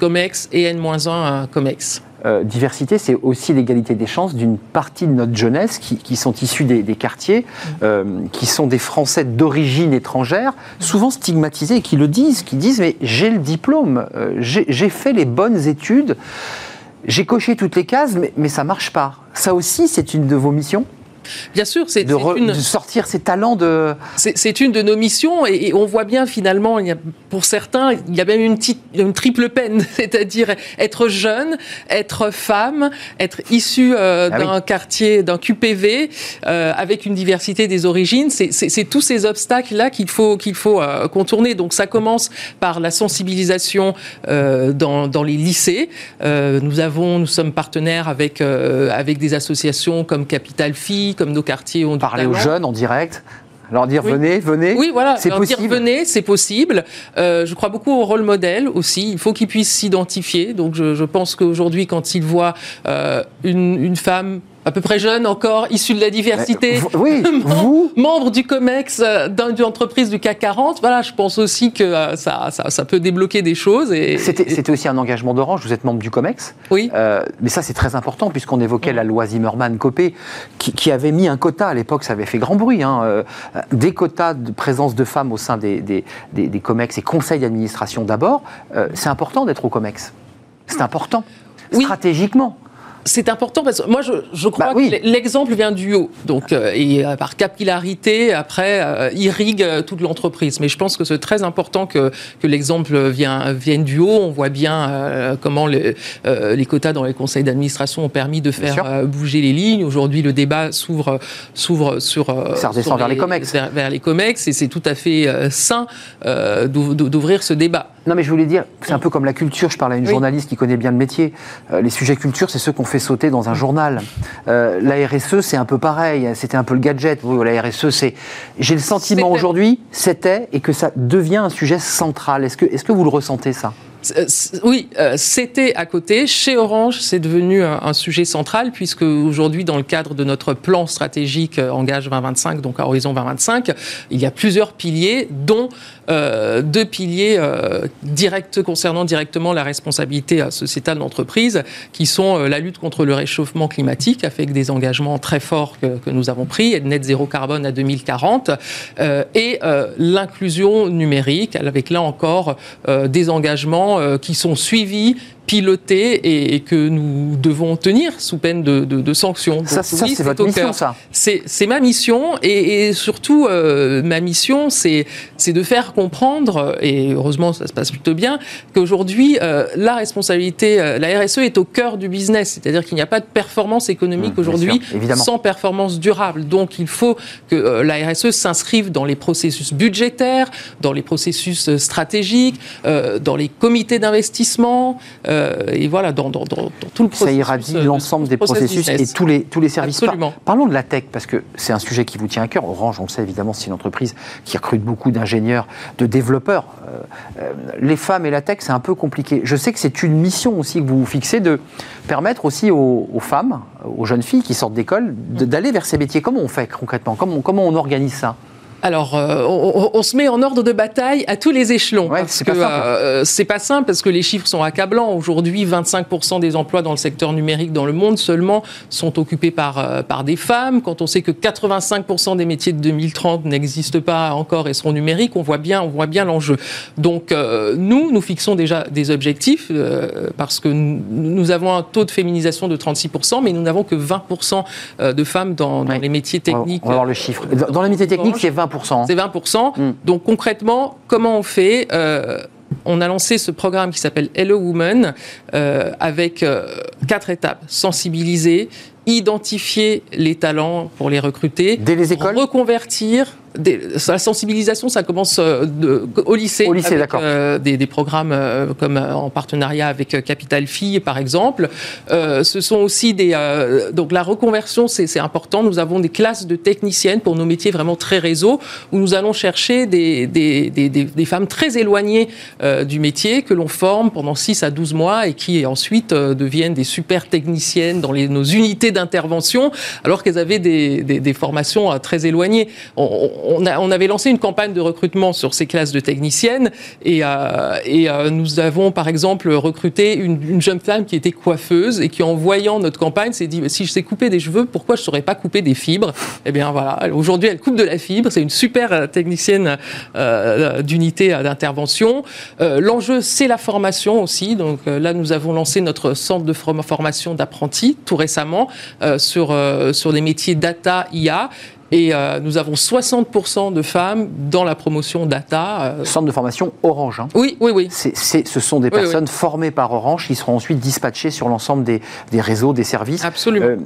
COMEX et N-1 COMEX. Euh, diversité, c'est aussi l'égalité des chances d'une partie de notre jeunesse qui, sont issus des, quartiers, euh, qui sont des Français d'origine étrangère, souvent stigmatisés qui le disent, qui disent mais j'ai le diplôme, euh, j'ai fait les bonnes études, j'ai coché toutes les cases, mais, mais ça marche pas. Ça aussi, c'est une de vos missions? Bien sûr, c'est de, une... sortir ces talents de. C'est une de nos missions et, on voit bien finalement, il y a, pour certains, il y a même une, petite, une triple peine, [LAUGHS] c'est-à-dire être jeune, être femme, être issu euh, ah d'un quartier, d'un QPV, euh, avec une diversité des origines. C'est tous ces obstacles-là qu'il faut qu'il faut euh, contourner. Donc ça commence par la sensibilisation dans, dans, les lycées. nous avons, nous sommes partenaires avec avec des associations comme Capital Comme nos quartiers ont Parler aux jeunes en direct leur dire venez, venez. Oui, voilà. C'est possible. dire venez, c'est possible. Euh, je crois beaucoup au rôle modèle aussi. Il faut qu'ils puissent s'identifier. Donc je, pense qu'aujourd'hui, quand ils voient euh, une, une, femme à peu près jeune encore, issu de la diversité, oui, [LAUGHS] vous membre du COMEX euh, d'une entreprise du CAC 40. Voilà, je pense aussi que euh, ça, ça, peut débloquer des choses. Et, C'était aussi un engagement d'Orange, vous êtes membre du COMEX. Oui. Euh, mais ça, c'est très important, puisqu'on évoquait la loi Zimmerman-Copé, qui, avait mis un quota, à l'époque, ça avait fait grand bruit, hein, des quotas de présence de femmes au sein des, des, des, COMEX et conseils d'administration d'abord. c'est important d'être au COMEX. C'est important. Stratégiquement. C'est important parce que moi, je, crois bah que l'exemple vient du haut. Donc, euh, et euh, par capillarité, après, euh, irrigue toute l'entreprise. Mais je pense que c'est très important que, que l'exemple vienne du haut. On voit bien comment les, les, quotas dans les conseils d'administration ont permis de faire bouger les lignes. Aujourd'hui, le débat s'ouvre, s'ouvre sur. Ça redescend vers les COMEX. Vers, les COMEX. Et c'est tout à fait sain d'ouvrir ce débat. Non, mais je voulais dire, c'est un peu comme la culture. Je parle à une journaliste qui connaît bien le métier. les sujets culture, c'est ceux qu'on fait sauter dans un journal. Euh, la RSE, c'est un peu pareil. C'était un peu le gadget. la RSE, c'est. J'ai le sentiment aujourd'hui, c'était, et que ça devient un sujet central. Est-ce que, est-ce que vous le ressentez, ça? Euh, oui, euh, c'était à côté. Chez Orange, c'est devenu un, sujet central puisque aujourd'hui, dans le cadre de notre plan stratégique euh, Engage 2025, donc à horizon 2025, il y a plusieurs piliers, dont deux piliers directs concernant directement la responsabilité sociétale d'entreprise, qui sont la lutte contre le réchauffement climatique, avec des engagements très forts que, que nous avons pris, net zéro carbone à 2040, et l'inclusion numérique, avec là encore des engagements euh, qui sont suivis piloté et, que nous devons tenir sous peine de, sanctions. ça, c'est votre mission, ça C'est ma mission et, surtout, euh, ma mission, c'est de faire comprendre, et heureusement ça se passe plutôt bien, qu'aujourd'hui, euh, la responsabilité, euh, la RSE est au cœur du business, c'est-à-dire qu'il n'y a pas de performance économique mmh, aujourd'hui sans performance durable. Donc il faut que la RSE s'inscrive dans les processus budgétaires, dans les processus stratégiques, dans les comités d'investissement, euh, et voilà, dans, tout le processus. Ça irradie l'ensemble des processus et tous les, tous les services. parlons de la tech, parce que c'est un sujet qui vous tient à cœur. Orange, on le sait évidemment, c'est une entreprise qui recrute beaucoup d'ingénieurs, de développeurs. Euh, euh, les femmes et la tech, c'est un peu compliqué. Je sais que c'est une mission aussi que vous vous fixez de permettre aussi aux, femmes, aux jeunes filles qui sortent d'école, d'aller vers ces métiers. Comment on fait concrètement? Comment, comment on organise ça? Alors, euh, on, se met en ordre de bataille à tous les échelons. c'est pas, euh, pas, simple parce que les chiffres sont accablants. Aujourd'hui, 25% des emplois dans le secteur numérique dans le monde seulement sont occupés par, euh, par des femmes. Quand on sait que 85% des métiers de 2030 n'existent pas encore et seront numériques, on voit bien, on voit bien l'enjeu. Donc, nous, nous fixons déjà des objectifs parce que nous avons un taux de féminisation de 36%, mais nous n'avons que 20% de femmes dans, les métiers techniques. On va voir le chiffre. Dans les métiers techniques, c'est 20%. C'est 20%. Mm. Donc concrètement, comment on fait euh, on a lancé ce programme qui s'appelle Hello Woman euh, avec euh, quatre étapes. Sensibiliser, identifier les talents pour les recruter, Dès les écoles? reconvertir la sensibilisation, ça commence euh, au lycée, au lycée avec euh, des, programmes euh, comme en partenariat avec Capital Filles, par exemple. ce sont aussi des donc la reconversion, c'est important. Nous avons des classes de techniciennes pour nos métiers vraiment très réseau, où nous allons chercher des, des, des femmes très éloignées du métier que l'on forme pendant 6 à 12 mois et qui ensuite deviennent des super techniciennes dans les, nos unités d'intervention, alors qu'elles avaient des, formations très éloignées. On, on, avait lancé une campagne de recrutement sur ces classes de techniciennes et, euh, euh, nous avons par exemple recruté une, jeune femme qui était coiffeuse et qui en voyant notre campagne s'est dit si je sais couper des cheveux, pourquoi je ne saurais pas couper des fibres? Eh bien voilà, aujourd'hui elle coupe de la fibre, c'est une super euh, technicienne d'unité d'intervention. L'enjeu c'est la formation aussi, donc là nous avons lancé notre centre de formation d'apprentis tout récemment sur, sur métiers data IA et euh, nous avons 60% de femmes dans la promotion data. Euh. Centre de formation Orange. Hein. Oui, oui, oui. ce sont des personnes formées par Orange qui seront ensuite dispatchées sur l'ensemble des, réseaux, des services. Absolument. Euh,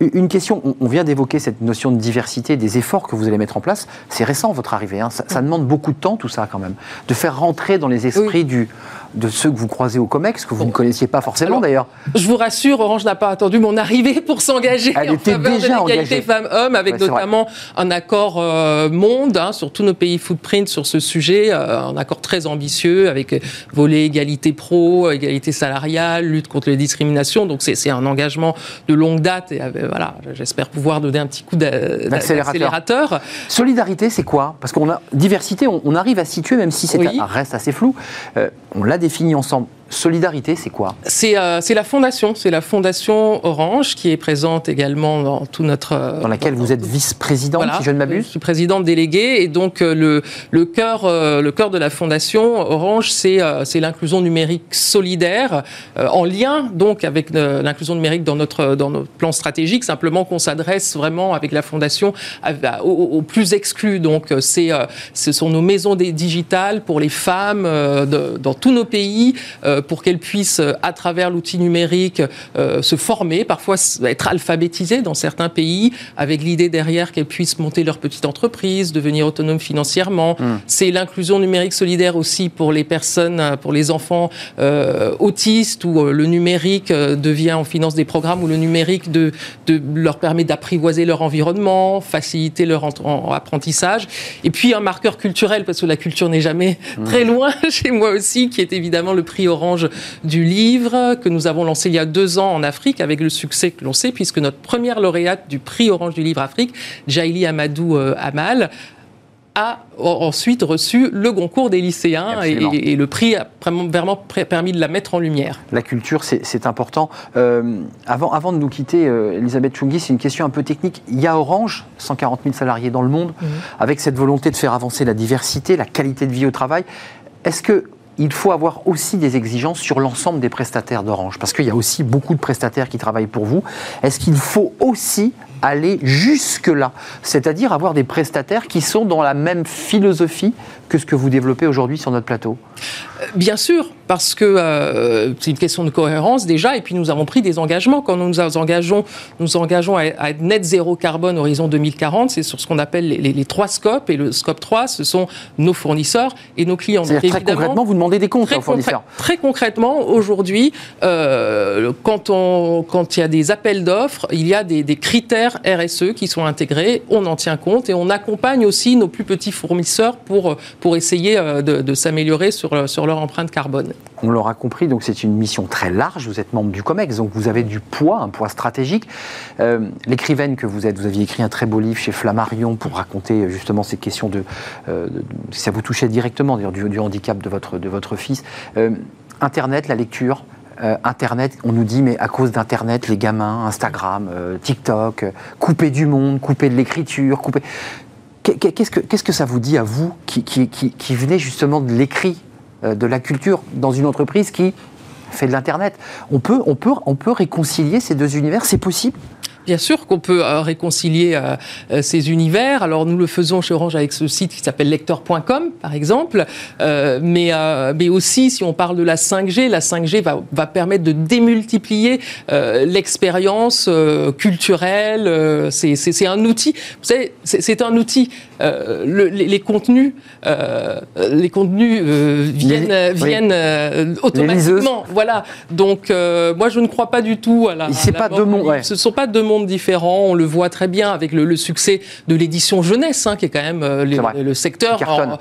une question, on vient d'évoquer cette notion de diversité, des efforts que vous allez mettre en place. C'est récent votre arrivée, hein. ça, demande beaucoup de temps tout ça quand même. De faire rentrer dans les esprits du, de ceux que vous croisez au COMEX, que vous ne connaissiez pas forcément d'ailleurs. Je vous rassure, Orange n'a pas attendu mon arrivée pour s'engager en faveur de l'égalité femmes-hommes, avec notamment un accord euh, monde hein, sur tous nos pays footprint sur ce sujet, euh, un accord très ambitieux avec volet égalité pro, égalité salariale, lutte contre les discriminations. Donc c'est un engagement de longue date et voilà, j'espère pouvoir donner un petit coup d'accélérateur. Solidarité, c'est quoi? Parce qu'on a diversité, on, arrive à situer, même si c'est reste assez flou. Euh, on l'a défini ensemble. Solidarité, c'est quoi? Euh, C'est la fondation, c'est la fondation Orange qui est présente également dans tout notre... Euh, dans laquelle vous êtes vice-présidente, si je ne m'abuse? Je suis présidente déléguée et donc euh, le, le, cœur, le cœur de la fondation Orange, c'est l'inclusion numérique solidaire en lien donc avec l'inclusion numérique dans notre, dans notre plan stratégique, simplement qu'on s'adresse vraiment avec la fondation aux, plus exclus. Donc c'est ce sont nos maisons digitales pour les femmes de, dans tous nos pays euh, pour qu'elles puissent, euh, à travers l'outil numérique, euh, se former, parfois être alphabétisées dans certains pays, avec l'idée derrière qu'elles puissent monter leur petite entreprise, devenir autonomes financièrement. Hmm. C'est l'inclusion numérique solidaire aussi pour les personnes, pour les enfants autistes, où le numérique devient, en finance des programmes où le numérique de, de leur permet d'apprivoiser leur environnement, faciliter leur apprentissage. Et puis un marqueur culturel, parce que la culture n'est jamais hmm. très loin [LAUGHS] chez moi aussi, qui est évidemment le prix Orange du livre que nous avons lancé il y a deux ans en Afrique avec le succès que l'on sait puisque notre première lauréate du prix Orange du livre Afrique, Jaili Amadou euh, Amal, a ensuite reçu le concours des lycéens et, le prix a vraiment permis de la mettre en lumière. La culture, c'est important. Euh, avant, avant de nous quitter, euh, Elisabeth Chungi, c'est une question un peu technique. Il y a Orange, 140 000 salariés dans le monde, mhm. avec cette volonté de faire avancer la diversité, la qualité de vie au travail. Est-ce que il faut avoir aussi des exigences sur l'ensemble des prestataires d'Orange, parce qu'il y a aussi beaucoup de prestataires qui travaillent pour vous. Est-ce qu'il faut aussi aller jusque-là, c'est-à-dire avoir des prestataires qui sont dans la même philosophie que ce que vous développez aujourd'hui sur notre plateau Bien sûr, parce que euh, c'est une question de cohérence déjà, et puis nous avons pris des engagements. Quand nous nous engageons, nous engageons à, être net zéro carbone horizon 2040, c'est sur ce qu'on appelle les, trois scopes, et le scope 3, ce sont nos fournisseurs et nos clients. Donc, très concrètement, vous demandez des comptes aux fournisseurs Très concrètement, aujourd'hui, euh, quand, il y a des appels d'offres, il y a des, des critères RSE qui sont intégrés, on en tient compte, et on accompagne aussi nos plus petits fournisseurs pour, pour essayer euh, de, s'améliorer sur, sur leur empreinte carbone. On l'aura compris, donc c'est une mission très large. Vous êtes membre du COMEX, donc vous avez du poids, un poids stratégique. Euh, l'écrivaine que vous êtes, vous aviez écrit un très beau livre chez Flammarion pour raconter euh, justement ces questions de, ça vous touchait directement, du, du, handicap de votre, de votre fils. Internet, la lecture, Internet, on nous dit, mais à cause d'Internet, les gamins, Instagram, TikTok, coupés du monde, coupés de l'écriture, coupés. Qu'est-ce que, qu'est-ce que ça vous dit à vous qui, qui, qui venez justement de l'écrit euh, de la culture dans une entreprise qui fait de l'Internet? On peut, on, peut, on peut réconcilier ces deux univers, c'est possible? Bien sûr qu'on peut euh, réconcilier euh, ces univers. Alors nous le faisons chez Orange avec ce site qui s'appelle lecteur.com par exemple, mais, mais aussi si on parle de la 5G, la 5G va, va permettre de démultiplier l'expérience culturelle. c'est un outil. Vous savez, c'est un outil. les, contenus, les contenus viennent, viennent automatiquement. Voilà. Donc, moi, je ne crois pas du tout à la. Ce ne sont pas deux mondes différents. On le voit très bien avec le, succès de l'édition jeunesse, hein, qui est quand même le, secteur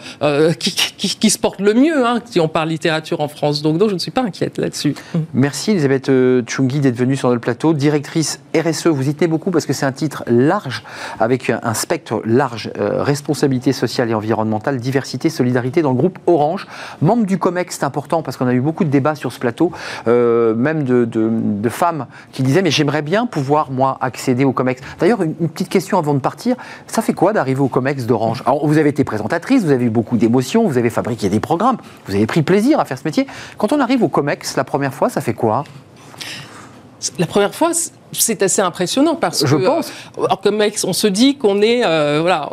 qui, qui, se porte le mieux, hein, si on parle littérature en France. Donc, donc je ne suis pas inquiète là-dessus. Merci, Elisabeth Chungi, d'être venue sur le plateau. Directrice RSE, vous y tenez beaucoup parce que c'est un titre large, avec un spectre large. responsabilité sociale et environnementale, diversité, solidarité dans le groupe Orange. Membre du COMEX, c'est important parce qu'on a eu beaucoup de débats sur ce plateau, euh, même de, femmes qui disaient mais j'aimerais bien pouvoir moi accéder au COMEX. D'ailleurs, une, petite question avant de partir, ça fait quoi d'arriver au COMEX d'Orange? Vous avez été présentatrice, vous avez eu beaucoup d'émotions, vous avez fabriqué des programmes, vous avez pris plaisir à faire ce métier. Quand on arrive au COMEX la première fois, ça fait quoi? La première fois, c'est assez impressionnant parce Je que, pense. euh, ex, on se dit qu'on est, euh, voilà,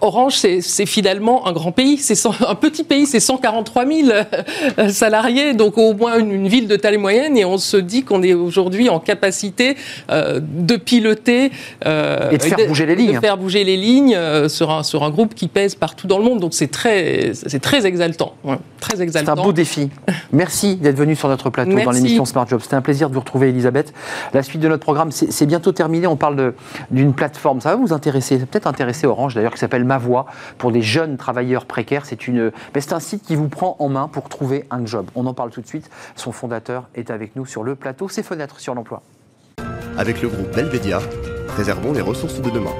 Orange, c'est c'est finalement un grand pays, c'est un petit pays, c'est 143 000 euh, salariés, donc au moins une, une ville de taille moyenne, et on se dit qu'on est aujourd'hui en capacité euh, de piloter euh, Et de faire bouger les lignes. de faire bouger les lignes sur un sur un groupe qui pèse partout dans le monde, donc c'est très c'est très exaltant, ouais, très C'est exaltant. un beau défi. Merci d'être venu sur notre plateau dans l'émission Smart Job. C'était un plaisir de vous retrouver, Elisabeth. La suite de notre programme, c'est bientôt terminé. On parle d'une plateforme. Ça va vous intéresser, peut-être intéresser Orange d'ailleurs, qui s'appelle Ma Voix pour des jeunes travailleurs précaires. C'est une, c'est un site qui vous prend en main pour trouver un job. On en parle tout de suite. Son fondateur est avec nous sur le plateau. C'est Fenêtres sur l'emploi. Avec le groupe Belvedia, préservons les ressources de demain.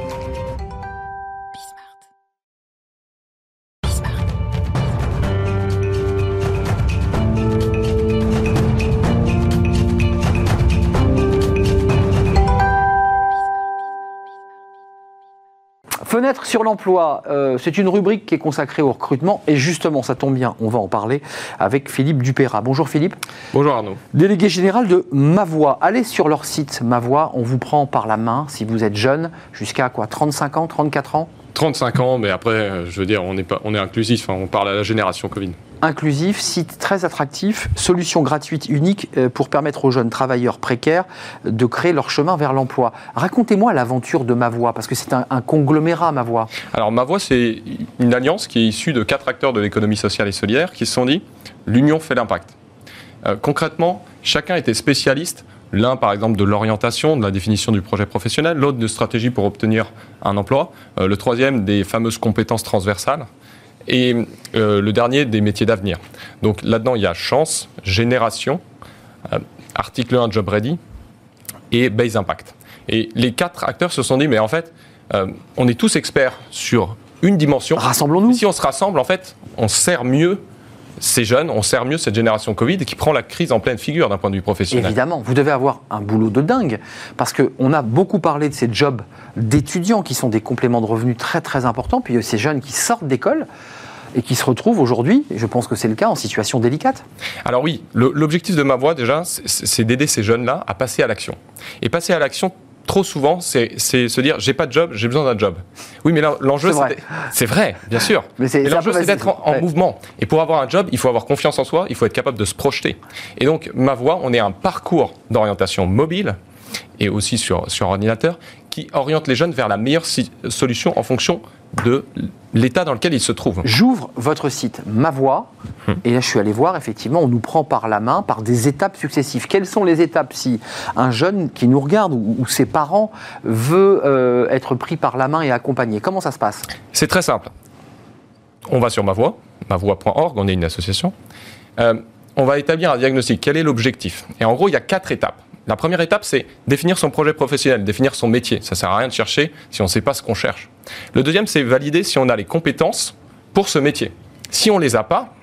Fenêtre sur l'emploi, euh, c'est une rubrique qui est consacrée au recrutement et justement, ça tombe bien, on va en parler avec Philippe Dupéra. Bonjour Philippe. Bonjour Arnaud. Délégué général de Mavoie. Allez sur leur site Mavoie, on vous prend par la main si vous êtes jeune, jusqu'à quoi 35 ans, 34 ans? 35 ans, mais après, euh, je veux dire, on est, pas, on est inclusif, hein, on parle à la génération Covid. Inclusif, site très attractif, solution gratuite unique euh, pour permettre aux jeunes travailleurs précaires de créer leur chemin vers l'emploi. Racontez-moi l'aventure de Mavoie, parce que c'est un, un conglomérat Mavoie. Alors, ma voix, c'est une alliance qui est issue de quatre acteurs de l'économie sociale et solidaire qui se sont dit l'union fait l'impact. Euh, concrètement, chacun était spécialiste. L'un, par exemple, de l'orientation, de la définition du projet professionnel, l'autre de stratégie pour obtenir un emploi, euh, le troisième des fameuses compétences transversales, et euh, le dernier des métiers d'avenir. Donc là-dedans, il y a chance, génération, euh, article 1 Job Ready et Base Impact. Et les quatre acteurs se sont dit, mais en fait, on est tous experts sur une dimension. Rassemblons-nous. Si on se rassemble, en fait, on sert mieux ces jeunes, on sert mieux cette génération Covid qui prend la crise en pleine figure d'un point de vue professionnel. Évidemment, vous devez avoir un boulot de dingue, parce qu'on a beaucoup parlé de ces jobs d'étudiants qui sont des compléments de revenus très très importants, puis il y a ces jeunes qui sortent d'école et qui se retrouvent aujourd'hui, et je pense que c'est le cas, en situation délicate. Alors oui, l'objectif de ma voix déjà, c'est- c'est d'aider ces jeunes-là à passer à l'action. Et passer à l'action, trop souvent, c'est se dire j'ai pas de job, j'ai besoin d'un job. Oui, mais l'enjeu, C'est vrai. bien sûr. [LAUGHS] Mais Mais l'enjeu, c'est d'être en, en facile. Ouais. mouvement. Et pour avoir un job, il faut avoir confiance en soi, il faut être capable de se projeter. Et donc, ma voix, on est un parcours d'orientation mobile et aussi sur, sur ordinateur qui oriente les jeunes vers la meilleure si- solution en fonction de l'état dans lequel ils se trouvent. J'ouvre votre site Ma Voix, et là je suis allé voir, effectivement, on nous prend par la main par des étapes successives. Quelles sont les étapes si un jeune qui nous regarde ou, ou ses parents veut euh, être pris par la main et accompagné? Comment ça se passe? C'est très simple. On va sur ma voix, mavoix.org, on est une association. Euh, on va établir un diagnostic. Quel est l'objectif? Et en gros, il y a quatre étapes. La première étape, c'est définir son projet professionnel, définir son métier. Ça sert à rien de chercher si on ne sait pas ce qu'on cherche. Le deuxième, c'est valider si on a les compétences pour ce métier. Si on les a pas,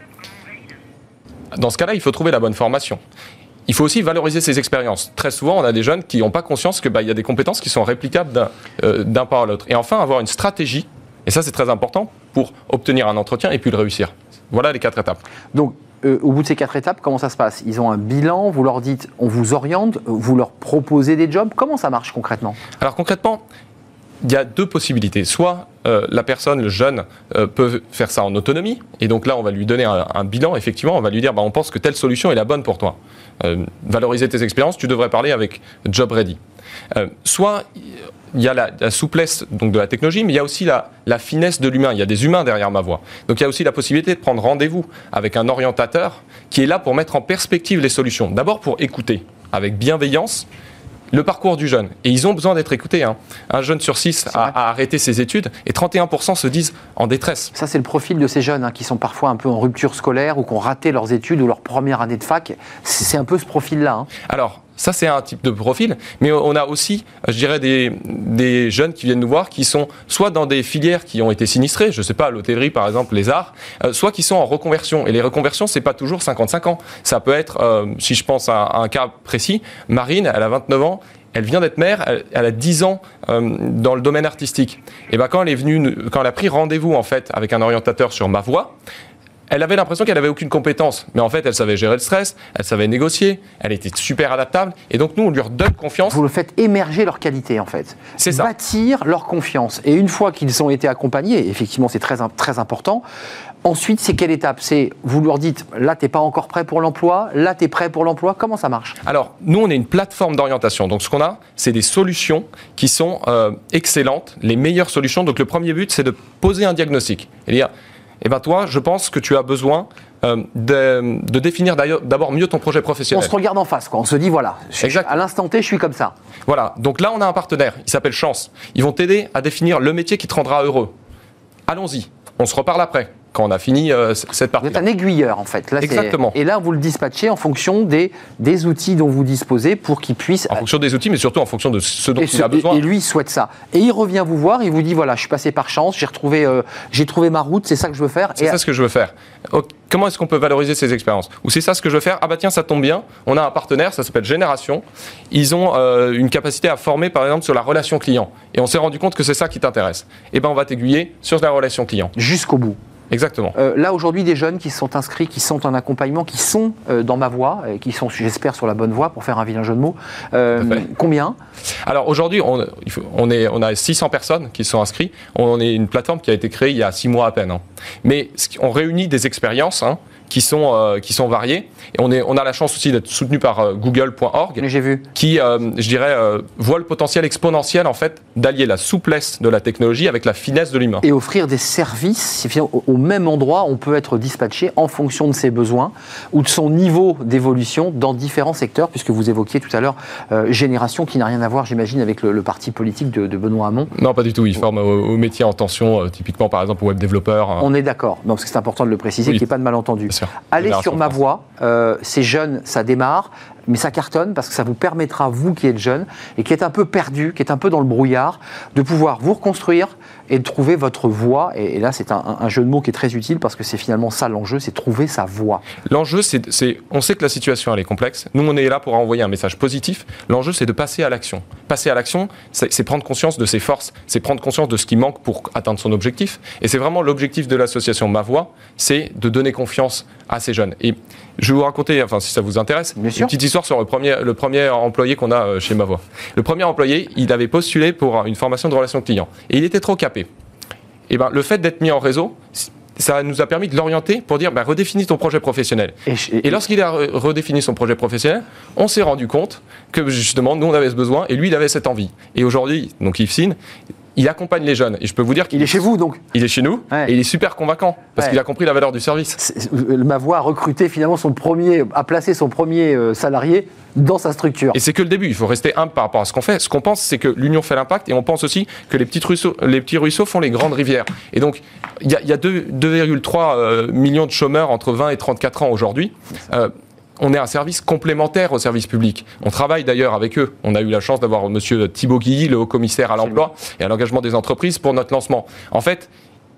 dans ce cas-là, il faut trouver la bonne formation. Il faut aussi valoriser ses expériences. Très souvent, on a des jeunes qui n'ont pas conscience qu'il y a des compétences qui sont réplicables d'un euh, à l'autre. Et enfin, avoir une stratégie, et ça c'est très important, pour obtenir un entretien et puis le réussir. Voilà les quatre étapes. Donc, euh, au bout de ces quatre étapes, comment ça se passe? Ils ont un bilan, vous leur dites, on vous oriente, vous leur proposez des jobs. Comment ça marche concrètement? Alors concrètement, il y a deux possibilités. Soit euh, la personne, le jeune, euh, peut faire ça en autonomie, et donc là on va lui donner un, bilan, effectivement, on va lui dire, bah, on pense que telle solution est la bonne pour toi. Euh, valoriser tes expériences, tu devrais parler avec Job Ready. Soit il y a la, souplesse donc, de la technologie, mais il y a aussi la finesse de l'humain. Il y a des humains derrière ma voix. Donc il y a aussi la possibilité de prendre rendez-vous avec un orientateur qui est là pour mettre en perspective les solutions. D'abord pour écouter avec bienveillance le parcours du jeune. Et ils ont besoin d'être écoutés. hein. Un jeune sur six a, arrêté ses études et 31% se disent en détresse. Ça, c'est le profil de ces jeunes hein, qui sont parfois un peu en rupture scolaire ou qui ont raté leurs études ou leur première année de fac. C'est c'est un peu ce profil-là. hein. Alors, ça, c'est un type de profil, mais on a aussi, je dirais, des, des jeunes qui viennent nous voir qui sont soit dans des filières qui ont été sinistrées, je ne sais pas, l'hôtellerie par exemple, les arts, euh, soit qui sont en reconversion. Et les reconversions, c'est pas toujours 55 ans. Ça peut être, euh, si je pense à, un cas précis, Marine, elle a 29 ans, elle vient d'être mère, elle, a 10 ans euh, dans le domaine artistique. Et ben quand elle est venue, quand elle a pris rendez-vous en fait avec un orientateur sur ma voix, elle avait l'impression qu'elle avait aucune compétence. Mais en fait, elle savait gérer le stress, elle savait négocier, elle était super adaptable. Et donc, nous, on lui redonne confiance. Vous le faites émerger leur qualité, en fait. C'est ça. Bâtir leur confiance. Et une fois qu'ils ont été accompagnés, effectivement, c'est très, très important. Ensuite, c'est quelle étape? C'est vous leur dites là, tu n'es pas encore prêt pour l'emploi, là, tu es prêt pour l'emploi. Comment ça marche? Alors, nous, on est une plateforme d'orientation. Donc, ce qu'on a, c'est des solutions qui sont euh, excellentes, les meilleures solutions. Donc, le premier but, c'est de poser un diagnostic et dire eh ben toi, je pense que tu as besoin euh, de, de, définir d'abord mieux ton projet professionnel. On se regarde en face, quoi. On se dit, voilà, exact. à l'instant T, je suis comme ça. Voilà. Donc là, on a un partenaire. Il s'appelle Chance. Ils vont t'aider à définir le métier qui te rendra heureux. Allons-y. On se reparle après quand on a fini euh, cette partie. Vous êtes un aiguilleur en fait. Là, Exactement. Et là, vous le dispatchez en fonction des, des outils dont vous disposez pour qu'il puisse. En fonction des outils, mais surtout en fonction de ce dont il a besoin. Et lui souhaite ça. Et il revient vous voir, il vous dit voilà, je suis passé par chance, j'ai retrouvé, euh, j'ai trouvé ma route, c'est ça que je veux faire. C'est ça ce que je veux faire. Comment est-ce qu'on peut valoriser ces expériences? Ou c'est ça ce que je veux faire? Ah bah tiens, ça tombe bien. On a un partenaire, ça s'appelle Génération. Ils ont euh, une capacité à former, par exemple, sur la relation client. Et on s'est rendu compte que c'est ça qui t'intéresse. Et eh ben on va t'aiguiller sur la relation client. Jusqu'au bout. Exactement. Euh, là, aujourd'hui, des jeunes qui sont inscrits, qui sont en accompagnement, qui sont euh, dans ma voie, et qui sont, j'espère, sur la bonne voie, pour faire un vilain jeu de mots. Euh, combien? Alors, aujourd'hui, on, on, est, on a 600 personnes qui sont inscrites. On est une plateforme qui a été créée il y a 6 mois à peine. Hein. Mais on réunit des expériences. Hein, qui sont, euh, qui sont variés. Et on, est, on a la chance aussi d'être soutenu par euh, google.org. J'ai vu. Qui, euh, je dirais, voit le potentiel exponentiel, en fait, d'allier la souplesse de la technologie avec la finesse de l'humain. Et offrir des services, au même endroit, on peut être dispatché en fonction de ses besoins ou de son niveau d'évolution dans différents secteurs, puisque vous évoquiez tout à l'heure Génération, qui n'a rien à voir, j'imagine, avec le, parti politique de, Benoît Hamon. Non, pas du tout. Il forme au, métier en tension, typiquement, par exemple, au web développeur. Hein. On est d'accord. parce que c'est important de le préciser, qu'il n'y ait pas de malentendu. Allez sur ma voie, euh, c'est jeune, ça démarre mais ça cartonne parce que ça vous permettra, vous qui êtes jeune et qui êtes un peu perdu, qui êtes un peu dans le brouillard, de pouvoir vous reconstruire et de trouver votre voie. Et, là, c'est un, jeu de mots qui est très utile parce que c'est finalement ça l'enjeu, c'est trouver sa voie. L'enjeu, c'est, on sait que la situation elle est complexe. Nous, on est là pour envoyer un message positif. L'enjeu, c'est de passer à l'action. Passer à l'action, c'est, prendre conscience de ses forces, c'est prendre conscience de ce qui manque pour atteindre son objectif. Et c'est vraiment l'objectif de l'association Ma Voix, c'est de donner confiance à ces jeunes. Et je vais vous raconter, enfin si ça vous intéresse, une petite histoire sur le premier, le premier employé qu'on a euh, chez Mavoie. Le premier employé, il avait postulé pour une formation de relation client et il était trop capé. Et eh ben, le fait d'être mis en réseau, ça nous a permis de l'orienter pour dire bah, redéfinis ton projet professionnel. Et, lorsqu'il a redéfini son projet professionnel, on s'est rendu compte que justement, nous, on avait ce besoin et lui, il avait cette envie. Et aujourd'hui, donc Yves Sin, il accompagne les jeunes. Et je peux vous dire qu'il est chez vous, donc Il est chez nous et il est super convaincant parce qu'il a compris la valeur du service. Euh, ma voix a recruté finalement son premier, a placé son premier euh, salarié dans sa structure. Et c'est que le début. Il faut rester humble par rapport à ce qu'on fait. Ce qu'on pense, c'est que l'union fait l'impact et on pense aussi que les, petites ruisseaux, les petits ruisseaux font les grandes rivières. Et donc, il y a, a 2,3 euh, millions de chômeurs entre 20 et 34 ans aujourd'hui on est un service complémentaire au service public. On travaille d'ailleurs avec eux. On a eu la chance d'avoir M. Thibault Guilly, le haut commissaire à l'emploi et à l'engagement des entreprises pour notre lancement. En fait,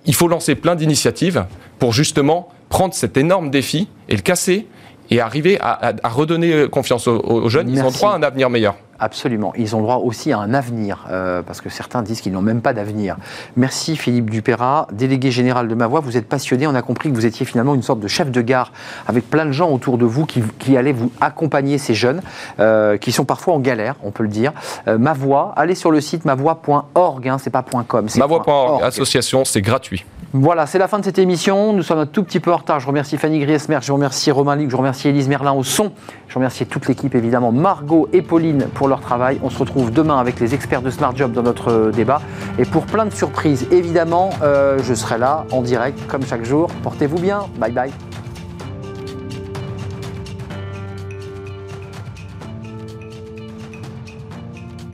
il faut lancer plein d'initiatives pour justement prendre cet énorme défi et le casser et arriver à, redonner confiance aux, jeunes. Ils ont droit à un avenir meilleur. Absolument. Ils ont droit aussi à un avenir, euh, parce que certains disent qu'ils n'ont même pas d'avenir. Merci Philippe Dupéra, délégué général de Ma Voix. Vous êtes passionné. On a compris que vous étiez finalement une sorte de chef de gare avec plein de gens autour de vous qui, allaient vous accompagner ces jeunes, euh, qui sont parfois en galère, on peut le dire. Euh, ma Voix, allez sur le site mavoix.org, hein, c'est pas .com. Mavoix.org, association, c'est gratuit. Voilà, c'est la fin de cette émission. Nous sommes un tout petit peu en retard. Je remercie Fanny Griesmer, je remercie Romain Lic, je remercie Élise Merlin au son. Je remercie toute l'équipe, évidemment, Margot et Pauline pour leur travail. On se retrouve demain avec les experts de Smart Job dans notre euh, débat. Et pour plein de surprises, évidemment, euh, je serai là en direct comme chaque jour. Portez-vous bien. Bye bye.